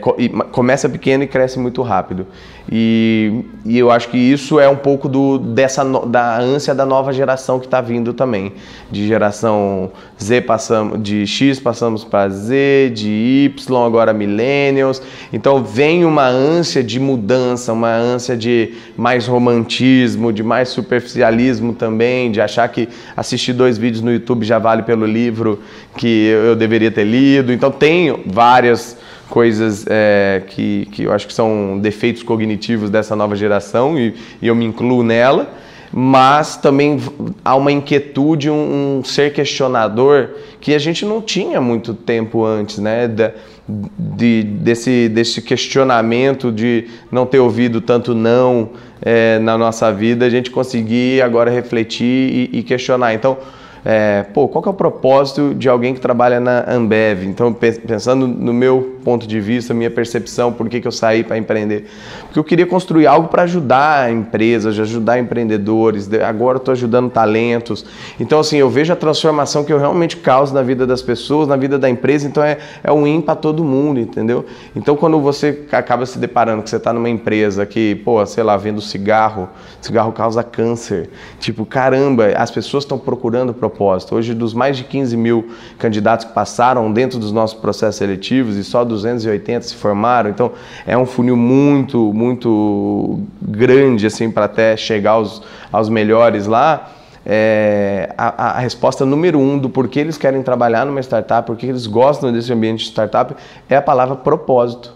Speaker 2: começa pequeno e cresce muito rápido. E, e, eu acho que isso é um pouco do, dessa da ânsia da nova geração que está vindo também. De geração Z passamos, de X passamos para Z, de Y agora millennials. Então vem uma ânsia de mudança, uma ânsia de mais romantismo, de mais superficialismo também, de achar que assistir dois vídeos no YouTube já vale pelo livro que eu deveria ter lido. Então tem várias coisas é, que, que eu acho que são defeitos cognitivos dessa nova geração e, e eu me incluo nela. mas também há uma inquietude, um, um ser questionador que a gente não tinha muito tempo antes, né? Da, de, desse, desse questionamento de não ter ouvido tanto não é, na nossa vida, a gente conseguir agora refletir e, e questionar. Então, é, pô, qual que é o propósito de alguém que trabalha na Ambev? Então, pensando no meu ponto de vista, minha percepção, por que, que eu saí para empreender? Porque eu queria construir algo para ajudar empresas, ajudar empreendedores, agora estou ajudando talentos. Então, assim, eu vejo a transformação que eu realmente causo na vida das pessoas, na vida da empresa, então é, é um win para todo mundo, entendeu? Então, quando você acaba se deparando que você está numa empresa que, pô, sei lá, vendo cigarro, cigarro causa câncer, tipo, caramba, as pessoas estão procurando propósito. Hoje, dos mais de 15 mil candidatos que passaram dentro dos nossos processos seletivos e só 280 se formaram, então é um funil muito, muito grande assim para até chegar aos, aos melhores lá. É, a, a, resposta número um do porquê eles querem trabalhar numa startup, porque eles gostam desse ambiente de startup, é a palavra propósito.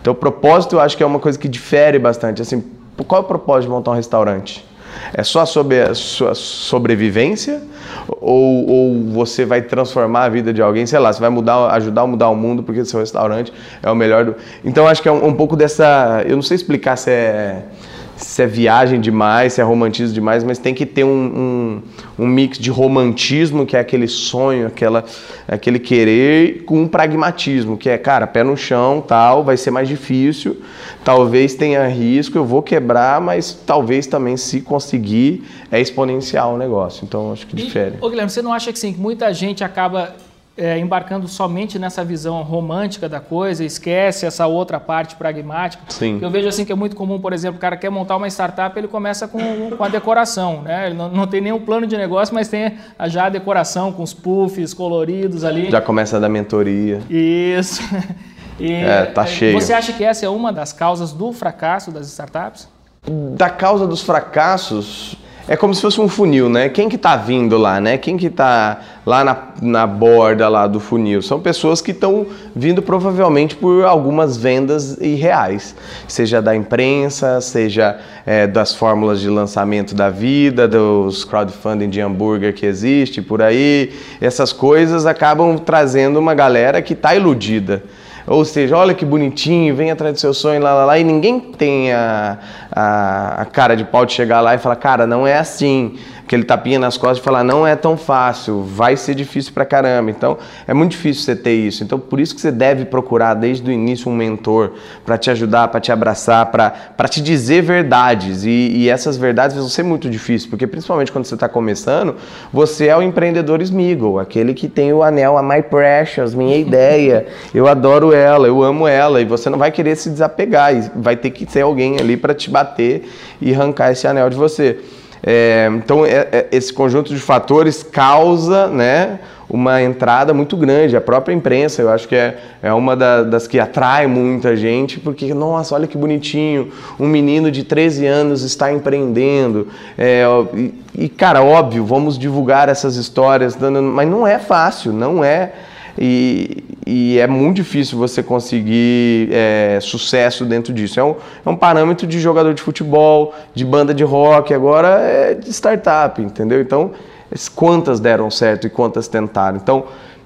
Speaker 2: Então, propósito eu acho que é uma coisa que difere bastante. Assim, qual é o propósito de montar um restaurante? É só sobre a sua sobrevivência? Ou, ou, você vai transformar a vida de alguém? Sei lá, você vai mudar, ajudar a mudar o mundo porque seu restaurante é o melhor do... Então acho que é um, um pouco dessa... Eu não sei explicar se é se é viagem demais, se é romantismo demais, mas tem que ter um, um, um, mix de romantismo, que é aquele sonho, aquela, aquele querer, com um pragmatismo, que é, cara, pé no chão, tal, vai ser mais difícil, talvez tenha risco, eu vou quebrar, mas talvez também, se conseguir, é exponencial o negócio. Então, acho que difere.
Speaker 1: E, ô Guilherme, você não acha que sim, muita gente acaba é, embarcando somente nessa visão romântica da coisa, esquece essa outra parte pragmática.
Speaker 2: Sim.
Speaker 1: Eu vejo assim que é muito comum, por exemplo, o cara quer montar uma startup, ele começa com, com a decoração, né? Ele não, não tem nenhum plano de negócio, mas tem já a decoração com os puffs coloridos ali.
Speaker 2: Já começa da mentoria.
Speaker 1: Isso.
Speaker 2: E, é, tá cheio.
Speaker 1: Você acha que essa é uma das causas do fracasso das startups?
Speaker 2: Da causa dos fracassos, é como se fosse um funil, né? Quem que tá vindo lá, né? Quem que tá lá na, na borda lá do funil? São pessoas que estão vindo provavelmente por algumas vendas irreais, seja da imprensa, seja é, das fórmulas de lançamento da vida, dos crowdfunding de hambúrguer que existe por aí. Essas coisas acabam trazendo uma galera que está iludida. Ou seja, olha que bonitinho, vem atrás do seu sonho, lá, lá, lá, e ninguém tem a, a, a cara de pau de chegar lá e falar, cara, não é assim aquele tapinha nas costas e falar não é tão fácil, vai ser difícil pra caramba. Então é muito difícil você ter isso. Então por isso que você deve procurar desde o início um mentor para te ajudar, para te abraçar, para te dizer verdades. E, e, essas verdades vão ser muito difíceis, porque principalmente quando você está começando, você é o empreendedor Smiggle, aquele que tem o anel, a My Precious, minha ideia. Eu adoro ela, eu amo ela e você não vai querer se desapegar. E vai ter que ter alguém ali para te bater e arrancar esse anel de você. É, então, é, é, esse conjunto de fatores causa né, uma entrada muito grande. A própria imprensa, eu acho que é, é uma da, das que atrai muita gente, porque, nossa, olha que bonitinho, um menino de 13 anos está empreendendo. É, e, e, cara, óbvio, vamos divulgar essas histórias, mas não é fácil, não é e, e é muito difícil você conseguir é, sucesso dentro disso. É um, é um parâmetro de jogador de futebol, de banda de rock, agora é de startup, entendeu? Então, quantas deram certo e quantas tentaram. Então,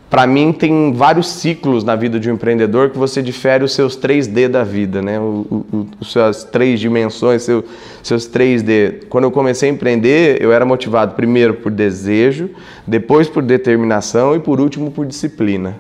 Speaker 2: para mim tem vários ciclos na vida de um empreendedor que você difere os seus 3D da vida, né? O, o, os suas três dimensões, seu, seus 3D. Quando eu comecei a empreender, eu era motivado primeiro por desejo, depois por determinação e por último por disciplina.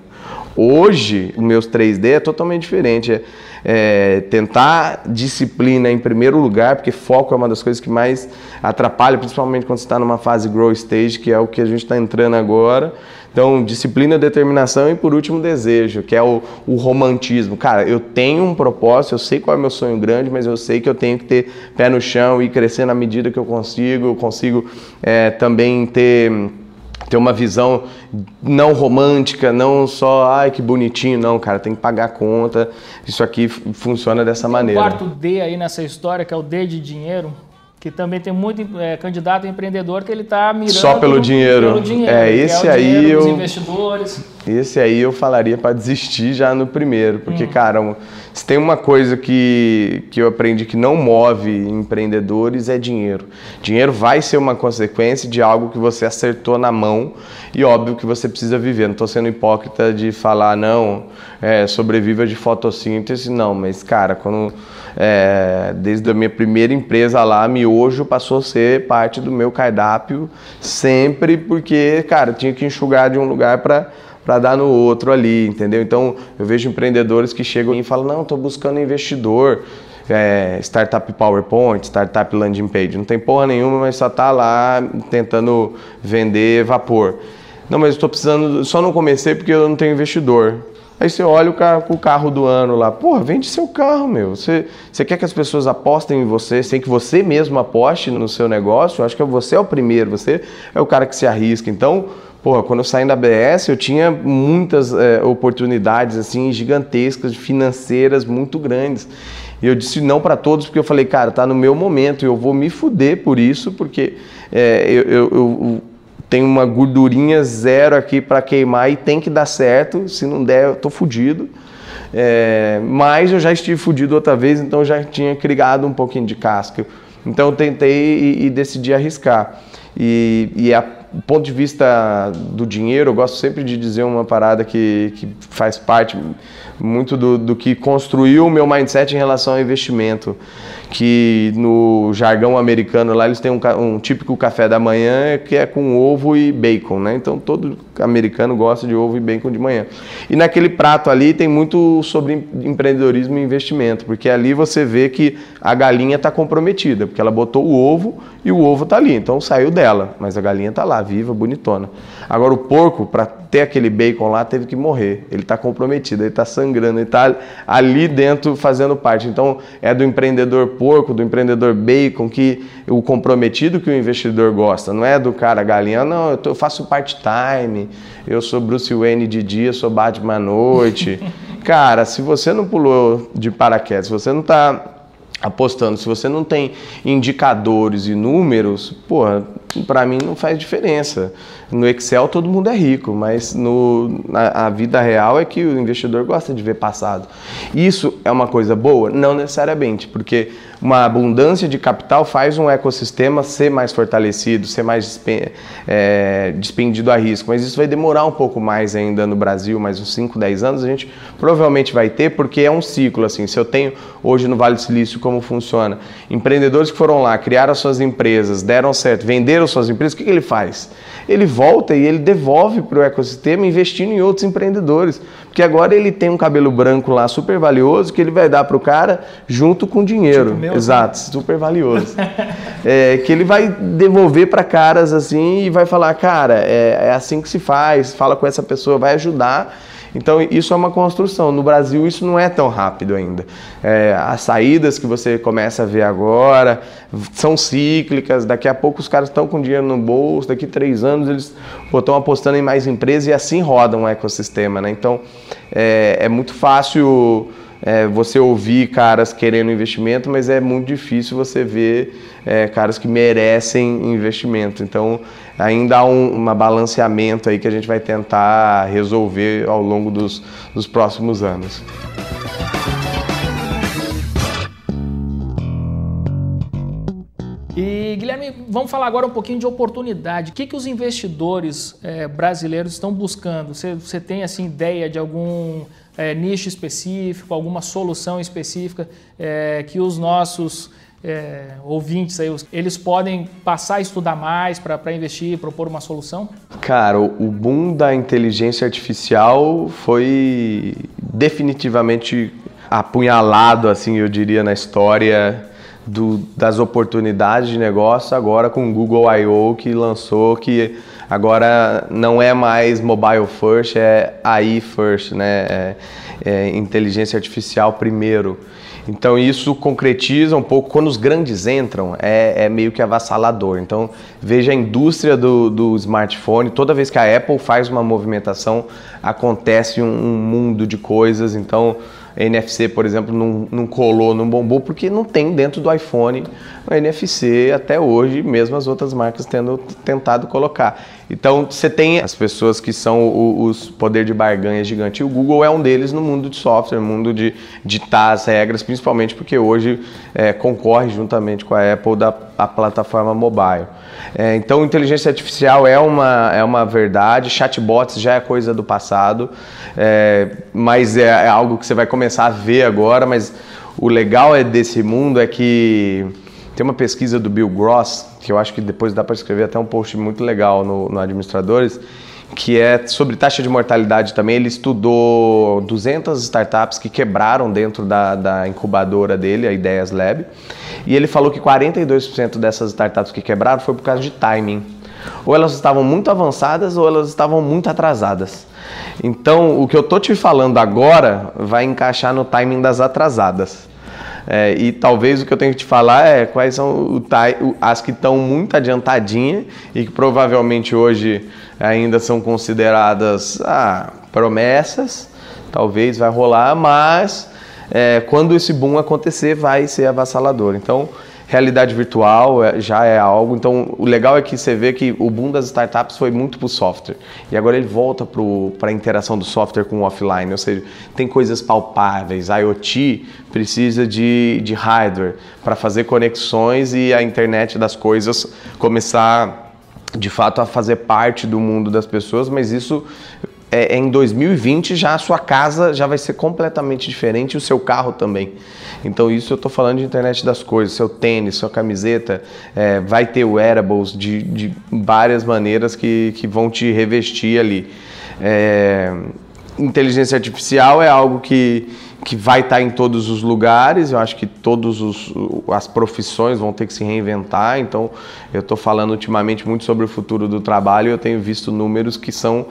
Speaker 2: Hoje, os meus 3D é totalmente diferente. É, é, tentar disciplina em primeiro lugar, porque foco é uma das coisas que mais atrapalha, principalmente quando você está numa fase grow stage, que é o que a gente está entrando agora. Então, disciplina, determinação e, por último, desejo, que é o, o, romantismo. Cara, eu tenho um propósito, eu sei qual é o meu sonho grande, mas eu sei que eu tenho que ter pé no chão e crescer na medida que eu consigo. Eu consigo é, também ter ter uma visão não romântica, não só, ai que bonitinho, não, cara, tem que pagar a conta. Isso aqui funciona dessa maneira.
Speaker 1: O quarto D aí nessa história, que é o D de dinheiro, que também tem muito é, candidato empreendedor que ele está mirando
Speaker 2: só pelo dinheiro.
Speaker 1: Pelo dinheiro
Speaker 2: é esse
Speaker 1: é
Speaker 2: aí
Speaker 1: eu...
Speaker 2: dos
Speaker 1: investidores.
Speaker 2: Esse aí eu falaria para desistir já no primeiro, porque, hum. cara, se tem uma coisa que, que eu aprendi que não move empreendedores é dinheiro. Dinheiro vai ser uma consequência de algo que você acertou na mão e óbvio que você precisa viver. Não estou sendo hipócrita de falar, não, é, sobreviva de fotossíntese, não, mas, cara, quando. É, desde a minha primeira empresa lá, miojo passou a ser parte do meu cardápio sempre, porque, cara, tinha que enxugar de um lugar para para dar no outro ali, entendeu? Então eu vejo empreendedores que chegam e falam: não, estou buscando investidor. É, startup PowerPoint, startup landing page. Não tem porra nenhuma, mas só tá lá tentando vender vapor. Não, mas estou precisando, só não comecei porque eu não tenho investidor. Aí você olha o carro, o carro do ano lá, porra, vende seu carro, meu. Você, você quer que as pessoas apostem em você, sem que você mesmo aposte no seu negócio? Eu acho que você é o primeiro, você é o cara que se arrisca. Então, Pô, quando eu saí da BS, eu tinha muitas é, oportunidades assim gigantescas, financeiras muito grandes. E eu disse não para todos, porque eu falei, cara, tá no meu momento, eu vou me fuder por isso, porque é, eu, eu, eu tenho uma gordurinha zero aqui para queimar e tem que dar certo. Se não der, eu tô fudido. É, mas eu já estive fudido outra vez, então já tinha criado um pouquinho de casca. Então eu tentei e, e decidi arriscar. E, e a do ponto de vista do dinheiro, eu gosto sempre de dizer uma parada que, que faz parte muito do, do que construiu o meu mindset em relação ao investimento. Que no jargão americano lá eles têm um, um típico café da manhã que é com ovo e bacon, né? Então todo americano gosta de ovo e bacon de manhã. E naquele prato ali tem muito sobre empreendedorismo e investimento, porque ali você vê que a galinha está comprometida, porque ela botou o ovo e o ovo está ali, então saiu dela, mas a galinha está lá, viva, bonitona. Agora o porco, para ter aquele bacon lá, teve que morrer. Ele está comprometido, ele está sangrando, ele está ali dentro fazendo parte. Então é do empreendedor porco, do empreendedor bacon, que o comprometido que o investidor gosta. Não é do cara galinha, não, eu, tô, eu faço part-time, eu sou Bruce Wayne de dia, sou Batman à noite. cara, se você não pulou de paraquedas, se você não está apostando. Se você não tem indicadores e números, porra, para mim não faz diferença. No Excel todo mundo é rico, mas no, na a vida real é que o investidor gosta de ver passado. Isso é uma coisa boa? Não necessariamente, porque uma abundância de capital faz um ecossistema ser mais fortalecido, ser mais é, despendido a risco. Mas isso vai demorar um pouco mais ainda no Brasil, mais uns 5, 10 anos, a gente provavelmente vai ter, porque é um ciclo. Assim, se eu tenho hoje no Vale do Silício como funciona, empreendedores que foram lá, criaram suas empresas, deram certo, venderam suas empresas, o que, que ele faz? Ele volta e ele devolve para o ecossistema investindo em outros empreendedores. Porque agora ele tem um cabelo branco lá super valioso que ele vai dar para o cara junto com dinheiro. Tipo meu, Exato, né? super valioso. é, que ele vai devolver para caras assim e vai falar, cara, é, é assim que se faz, fala com essa pessoa, vai ajudar então isso é uma construção. No Brasil isso não é tão rápido ainda. É, as saídas que você começa a ver agora são cíclicas. Daqui a pouco os caras estão com dinheiro no bolso. Daqui a três anos eles estão apostando em mais empresas e assim rodam o ecossistema. Né? Então é, é muito fácil é, você ouvir caras querendo investimento, mas é muito difícil você ver é, caras que merecem investimento. Então, ainda há um uma balanceamento aí que a gente vai tentar resolver ao longo dos, dos próximos anos.
Speaker 1: E Guilherme, vamos falar agora um pouquinho de oportunidade. O que, que os investidores é, brasileiros estão buscando? Você, você tem assim ideia de algum é, nicho específico, alguma solução específica é, que os nossos é, ouvintes aí, eles podem passar a estudar mais para investir, propor uma solução?
Speaker 2: Cara, o boom da inteligência artificial foi definitivamente apunhalado, assim, eu diria, na história do, das oportunidades de negócio agora com o Google I.O. que lançou que agora não é mais mobile first, é AI first, né? É, é inteligência artificial primeiro. Então isso concretiza um pouco, quando os grandes entram, é, é meio que avassalador. Então veja a indústria do, do, smartphone, toda vez que a Apple faz uma movimentação, acontece um, um mundo de coisas. Então NFC, por exemplo, não, não colou, não bombou, porque não tem dentro do iPhone NFC até hoje, mesmo as outras marcas tendo tentado colocar. Então você tem as pessoas que são os poder de barganha gigante. E o Google é um deles no mundo de software, no mundo de ditar as regras, principalmente porque hoje é, concorre juntamente com a Apple da a plataforma mobile. É, então inteligência artificial é uma, é uma verdade, chatbots já é coisa do passado, é, mas é, é algo que você vai começar a ver agora. Mas o legal é desse mundo é que tem uma pesquisa do Bill Gross, que eu acho que depois dá para escrever até um post muito legal no, no Administradores, que é sobre taxa de mortalidade também. Ele estudou 200 startups que quebraram dentro da, da incubadora dele, a Ideias Lab, e ele falou que 42% dessas startups que quebraram foi por causa de timing. Ou elas estavam muito avançadas ou elas estavam muito atrasadas. Então, o que eu tô te falando agora vai encaixar no timing das atrasadas. É, e talvez o que eu tenho que te falar é quais são as que estão muito adiantadinhas e que provavelmente hoje ainda são consideradas ah, promessas, talvez vai rolar, mas é, quando esse boom acontecer vai ser avassalador. Então, realidade virtual é, já é algo. Então, o legal é que você vê que o boom das startups foi muito para o software. E agora ele volta para a interação do software com o offline. Ou seja, tem coisas palpáveis. A IoT precisa de, de hardware para fazer conexões e a internet das coisas começar de fato a fazer parte do mundo das pessoas, mas isso é, é, em 2020 já a sua casa já vai ser completamente diferente e o seu carro também. Então isso eu estou falando de internet das coisas, seu tênis, sua camiseta, é, vai ter wearables de, de várias maneiras que, que vão te revestir ali. É, inteligência artificial é algo que, que vai estar tá em todos os lugares, eu acho que todas as profissões vão ter que se reinventar, então eu estou falando ultimamente muito sobre o futuro do trabalho eu tenho visto números que são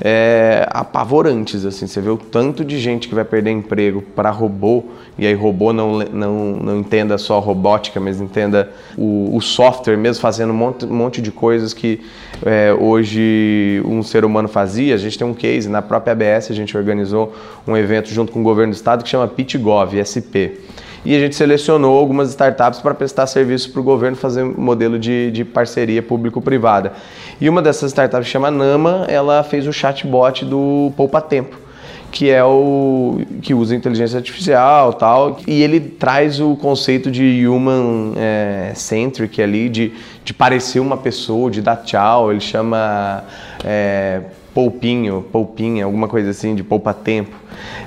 Speaker 2: é, apavorantes. Assim, você vê o tanto de gente que vai perder emprego para robô, e aí robô não, não, não entenda só robótica, mas entenda o, o software mesmo, fazendo um monte, um monte de coisas que é, hoje um ser humano fazia. A gente tem um case, na própria ABS a gente organizou um evento junto com o governo do estado que chama PitGov, SP e a gente selecionou algumas startups para prestar serviço para o governo fazer um modelo de, de parceria público-privada. E uma dessas startups chama Nama, ela fez o chatbot do Poupa Tempo que é o que usa inteligência artificial tal e ele traz o conceito de human é, centric ali de, de parecer uma pessoa de dar tchau ele chama é, poupinho, poupinha, alguma coisa assim, de poupa-tempo.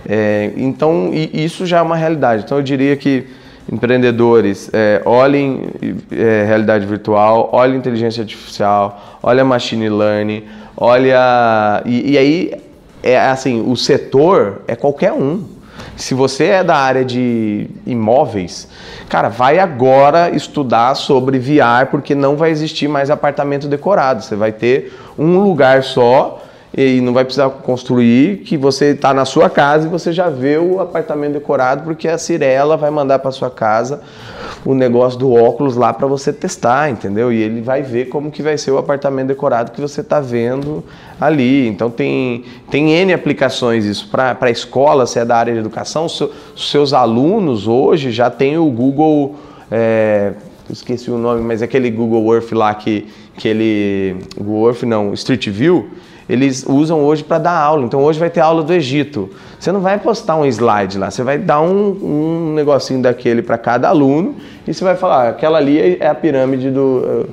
Speaker 2: É, então, isso já é uma realidade. Então, eu diria que empreendedores, é, olhem é, realidade virtual, olhem inteligência artificial, olhem machine learning, olha... E, e aí, é assim, o setor é qualquer um. Se você é da área de imóveis, cara, vai agora estudar sobre VR, porque não vai existir mais apartamento decorado. Você vai ter um lugar só e não vai precisar construir, que você está na sua casa e você já vê o apartamento decorado, porque a Cirela vai mandar para sua casa o negócio do óculos lá para você testar, entendeu? E ele vai ver como que vai ser o apartamento decorado que você está vendo ali. Então tem, tem N aplicações isso. Para a escola, se é da área de educação, seu, seus alunos hoje já tem o Google... É, esqueci o nome, mas aquele Google Earth lá que, que ele... Google Earth não, Street View eles usam hoje para dar aula. Então hoje vai ter aula do Egito. Você não vai postar um slide lá, você vai dar um, um negocinho daquele para cada aluno e você vai falar: aquela ali é a pirâmide do,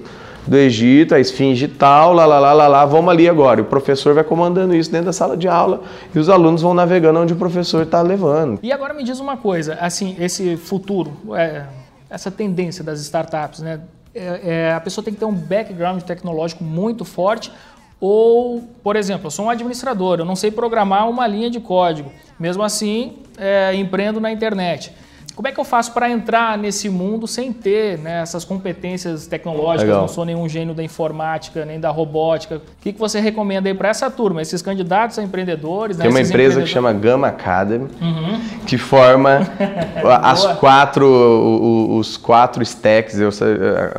Speaker 2: do Egito, a esfinge tal, lá, lá, lá, lá, lá, vamos ali agora. E o professor vai comandando isso dentro da sala de aula e os alunos vão navegando onde o professor está levando.
Speaker 1: E agora me diz uma coisa, assim, esse futuro, é, essa tendência das startups, né? É, é, a pessoa tem que ter um background tecnológico muito forte ou, por exemplo, eu sou um administrador, eu não sei programar uma linha de código, mesmo assim é, empreendo na internet. Como é que eu faço para entrar nesse mundo sem ter né, essas competências tecnológicas? Legal. Não sou nenhum gênio da informática, nem da robótica. O que, que você recomenda aí para essa turma, esses candidatos a empreendedores?
Speaker 2: Né, Tem né, uma empresa que chama Gama Academy, uhum. que forma as quatro, os quatro stacks.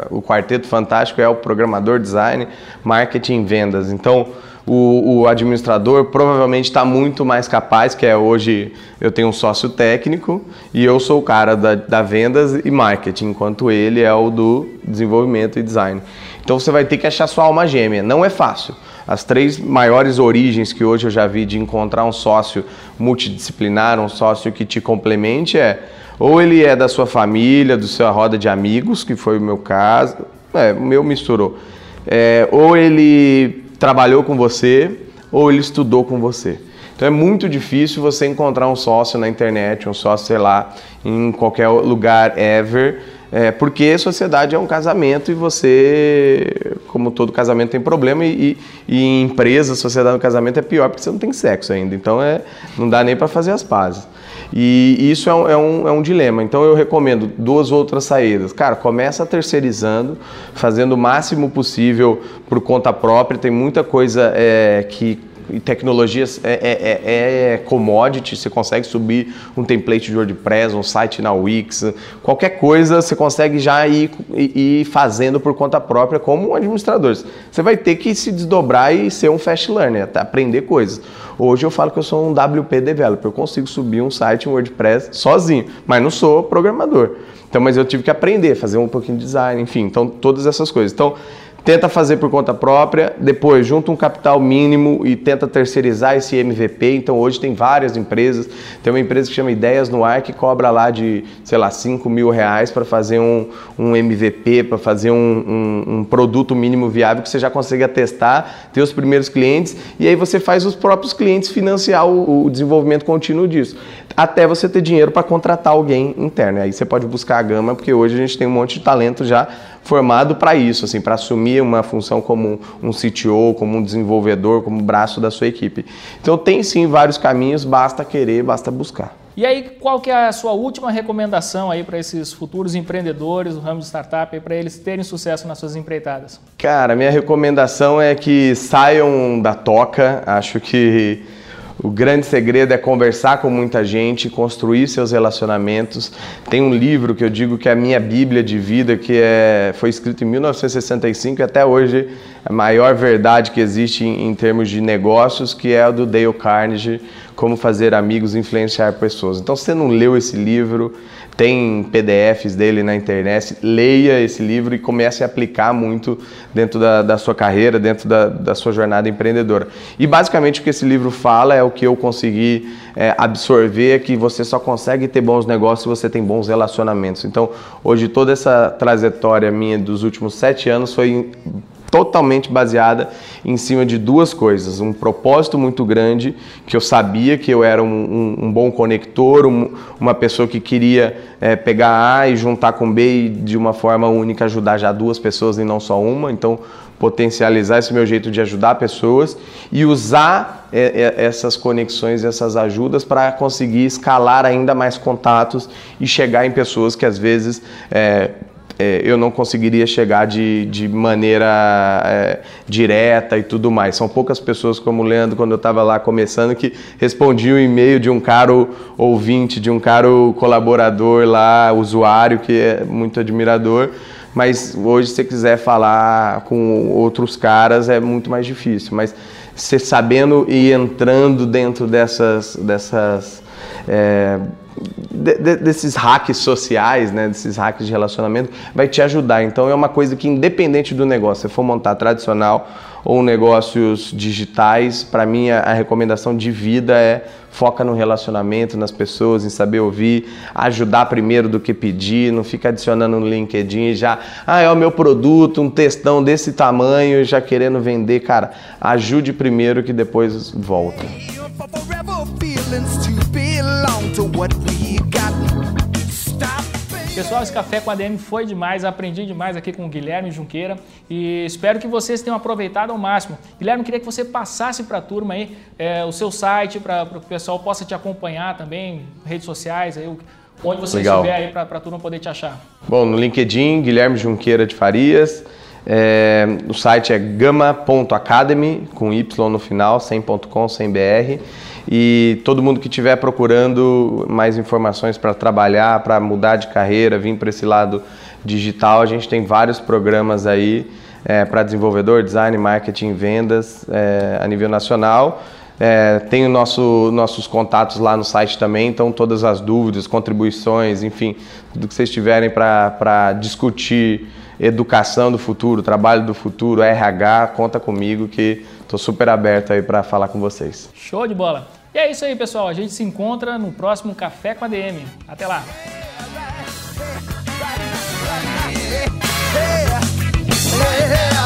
Speaker 2: O quarteto fantástico é o programador, design, marketing e vendas. Então, o, o administrador provavelmente está muito mais capaz, que é hoje eu tenho um sócio técnico e eu sou o cara da, da vendas e marketing, enquanto ele é o do desenvolvimento e design. Então você vai ter que achar sua alma gêmea. Não é fácil. As três maiores origens que hoje eu já vi de encontrar um sócio multidisciplinar, um sócio que te complemente é ou ele é da sua família, do sua roda de amigos, que foi o meu caso, é, o meu misturou. É, ou ele trabalhou com você, ou ele estudou com você. Então é muito difícil você encontrar um sócio na internet, um sócio, sei lá, em qualquer lugar ever, é, porque sociedade é um casamento e você, como todo casamento, tem problema e, e, e em empresa, sociedade no casamento é pior porque você não tem sexo ainda. Então é, não dá nem para fazer as pazes. E isso é um, é, um, é um dilema. Então eu recomendo duas outras saídas. Cara, começa terceirizando, fazendo o máximo possível por conta própria. Tem muita coisa é, que e tecnologias é, é, é, é, commodity, você consegue subir um template de WordPress, um site na Wix, qualquer coisa você consegue já ir, ir fazendo por conta própria como administrador. Você vai ter que se desdobrar e ser um fast learner, aprender coisas. Hoje eu falo que eu sou um WP developer, eu consigo subir um site, um WordPress sozinho, mas não sou programador. Então, mas eu tive que aprender, fazer um pouquinho de design, enfim, então todas essas coisas. Então, tenta fazer por conta própria, depois junta um capital mínimo e tenta terceirizar esse MVP. Então hoje tem várias empresas, tem uma empresa que chama Ideias no Ar que cobra lá de, sei lá, 5 mil reais para fazer um, um MVP, para fazer um, um, um, produto mínimo viável que você já consiga testar, ter os primeiros clientes e aí você faz os próprios clientes financiar o, o desenvolvimento contínuo disso. Até você ter dinheiro para contratar alguém interno. Aí você pode buscar a gama, porque hoje a gente tem um monte de talento já formado para isso, assim, para assumir uma função como um CTO, como um desenvolvedor, como braço da sua equipe. Então tem sim vários caminhos, basta querer, basta buscar.
Speaker 1: E aí, qual que é a sua última recomendação aí para esses futuros empreendedores do ramo de startup, para eles terem sucesso nas suas empreitadas?
Speaker 2: Cara, minha recomendação é que saiam da toca. Acho que o grande segredo é conversar com muita gente, construir seus relacionamentos. Tem um livro que eu digo que é a minha bíblia de vida, que é, foi escrito em 1965 e até hoje é a maior verdade que existe em, em termos de negócios, que é o do Dale Carnegie, Como Fazer Amigos e Influenciar Pessoas. Então, se você não leu esse livro, tem PDFs dele na internet, leia esse livro e comece a aplicar muito dentro da, da sua carreira, dentro da, da, sua jornada empreendedora. E basicamente o que esse livro fala é o que eu consegui é, absorver, é que você só consegue ter bons negócios se você tem bons relacionamentos. Então, hoje toda essa trajetória minha dos últimos sete anos foi totalmente baseada em cima de duas coisas. Um propósito muito grande, que eu sabia que eu era um, um, um bom conector, um, uma pessoa que queria é, pegar A e juntar com B e de uma forma única ajudar já duas pessoas e não só uma. Então, potencializar esse meu jeito de ajudar pessoas e usar é, é, essas conexões, essas ajudas para conseguir escalar ainda mais contatos e chegar em pessoas que às vezes é, eu não conseguiria chegar de, de maneira é, direta e tudo mais. São poucas pessoas como o Leandro, quando eu estava lá começando, que respondiam o e-mail de um caro ouvinte, de um caro colaborador lá, usuário, que é muito admirador. Mas hoje, se você quiser falar com outros caras, é muito mais difícil. Mas você sabendo e entrando dentro dessas, dessas é, de, de, desses hacks sociais, né, desses hacks de relacionamento, vai te ajudar. Então é uma coisa que independente do negócio, se for montar tradicional ou negócios digitais, para mim a, a, recomendação de vida é foca no relacionamento, nas pessoas, em saber ouvir, ajudar primeiro do que pedir, não fica adicionando no LinkedIn já, ah, é o meu produto, um textão desse tamanho, já querendo vender, cara, ajude primeiro que depois volta.
Speaker 1: Pessoal, esse café com a ADM foi demais, aprendi demais aqui com o Guilherme Junqueira e espero que vocês tenham aproveitado ao máximo. Guilherme, queria que você passasse para a turma aí é, o seu site para que o pessoal possa te acompanhar também, redes sociais, aí, onde você Legal. estiver aí para a turma poder te achar.
Speaker 2: Bom, no LinkedIn, Guilherme Junqueira de Farias. É, o site é gama.academy, com Y no final, sem .com, sem BR. E todo mundo que estiver procurando mais informações para trabalhar, para mudar de carreira, vir para esse lado digital, a gente tem vários programas aí é, para desenvolvedor, design, marketing, vendas é, a nível nacional. É, tem nosso, nossos contatos lá no site também, então todas as dúvidas, contribuições, enfim, tudo que vocês tiverem para discutir educação do futuro, trabalho do futuro, RH, conta comigo que estou super aberto aí para falar com vocês.
Speaker 1: Show de bola! E é isso aí, pessoal. A gente se encontra no próximo Café com a DM. Até lá! yeah.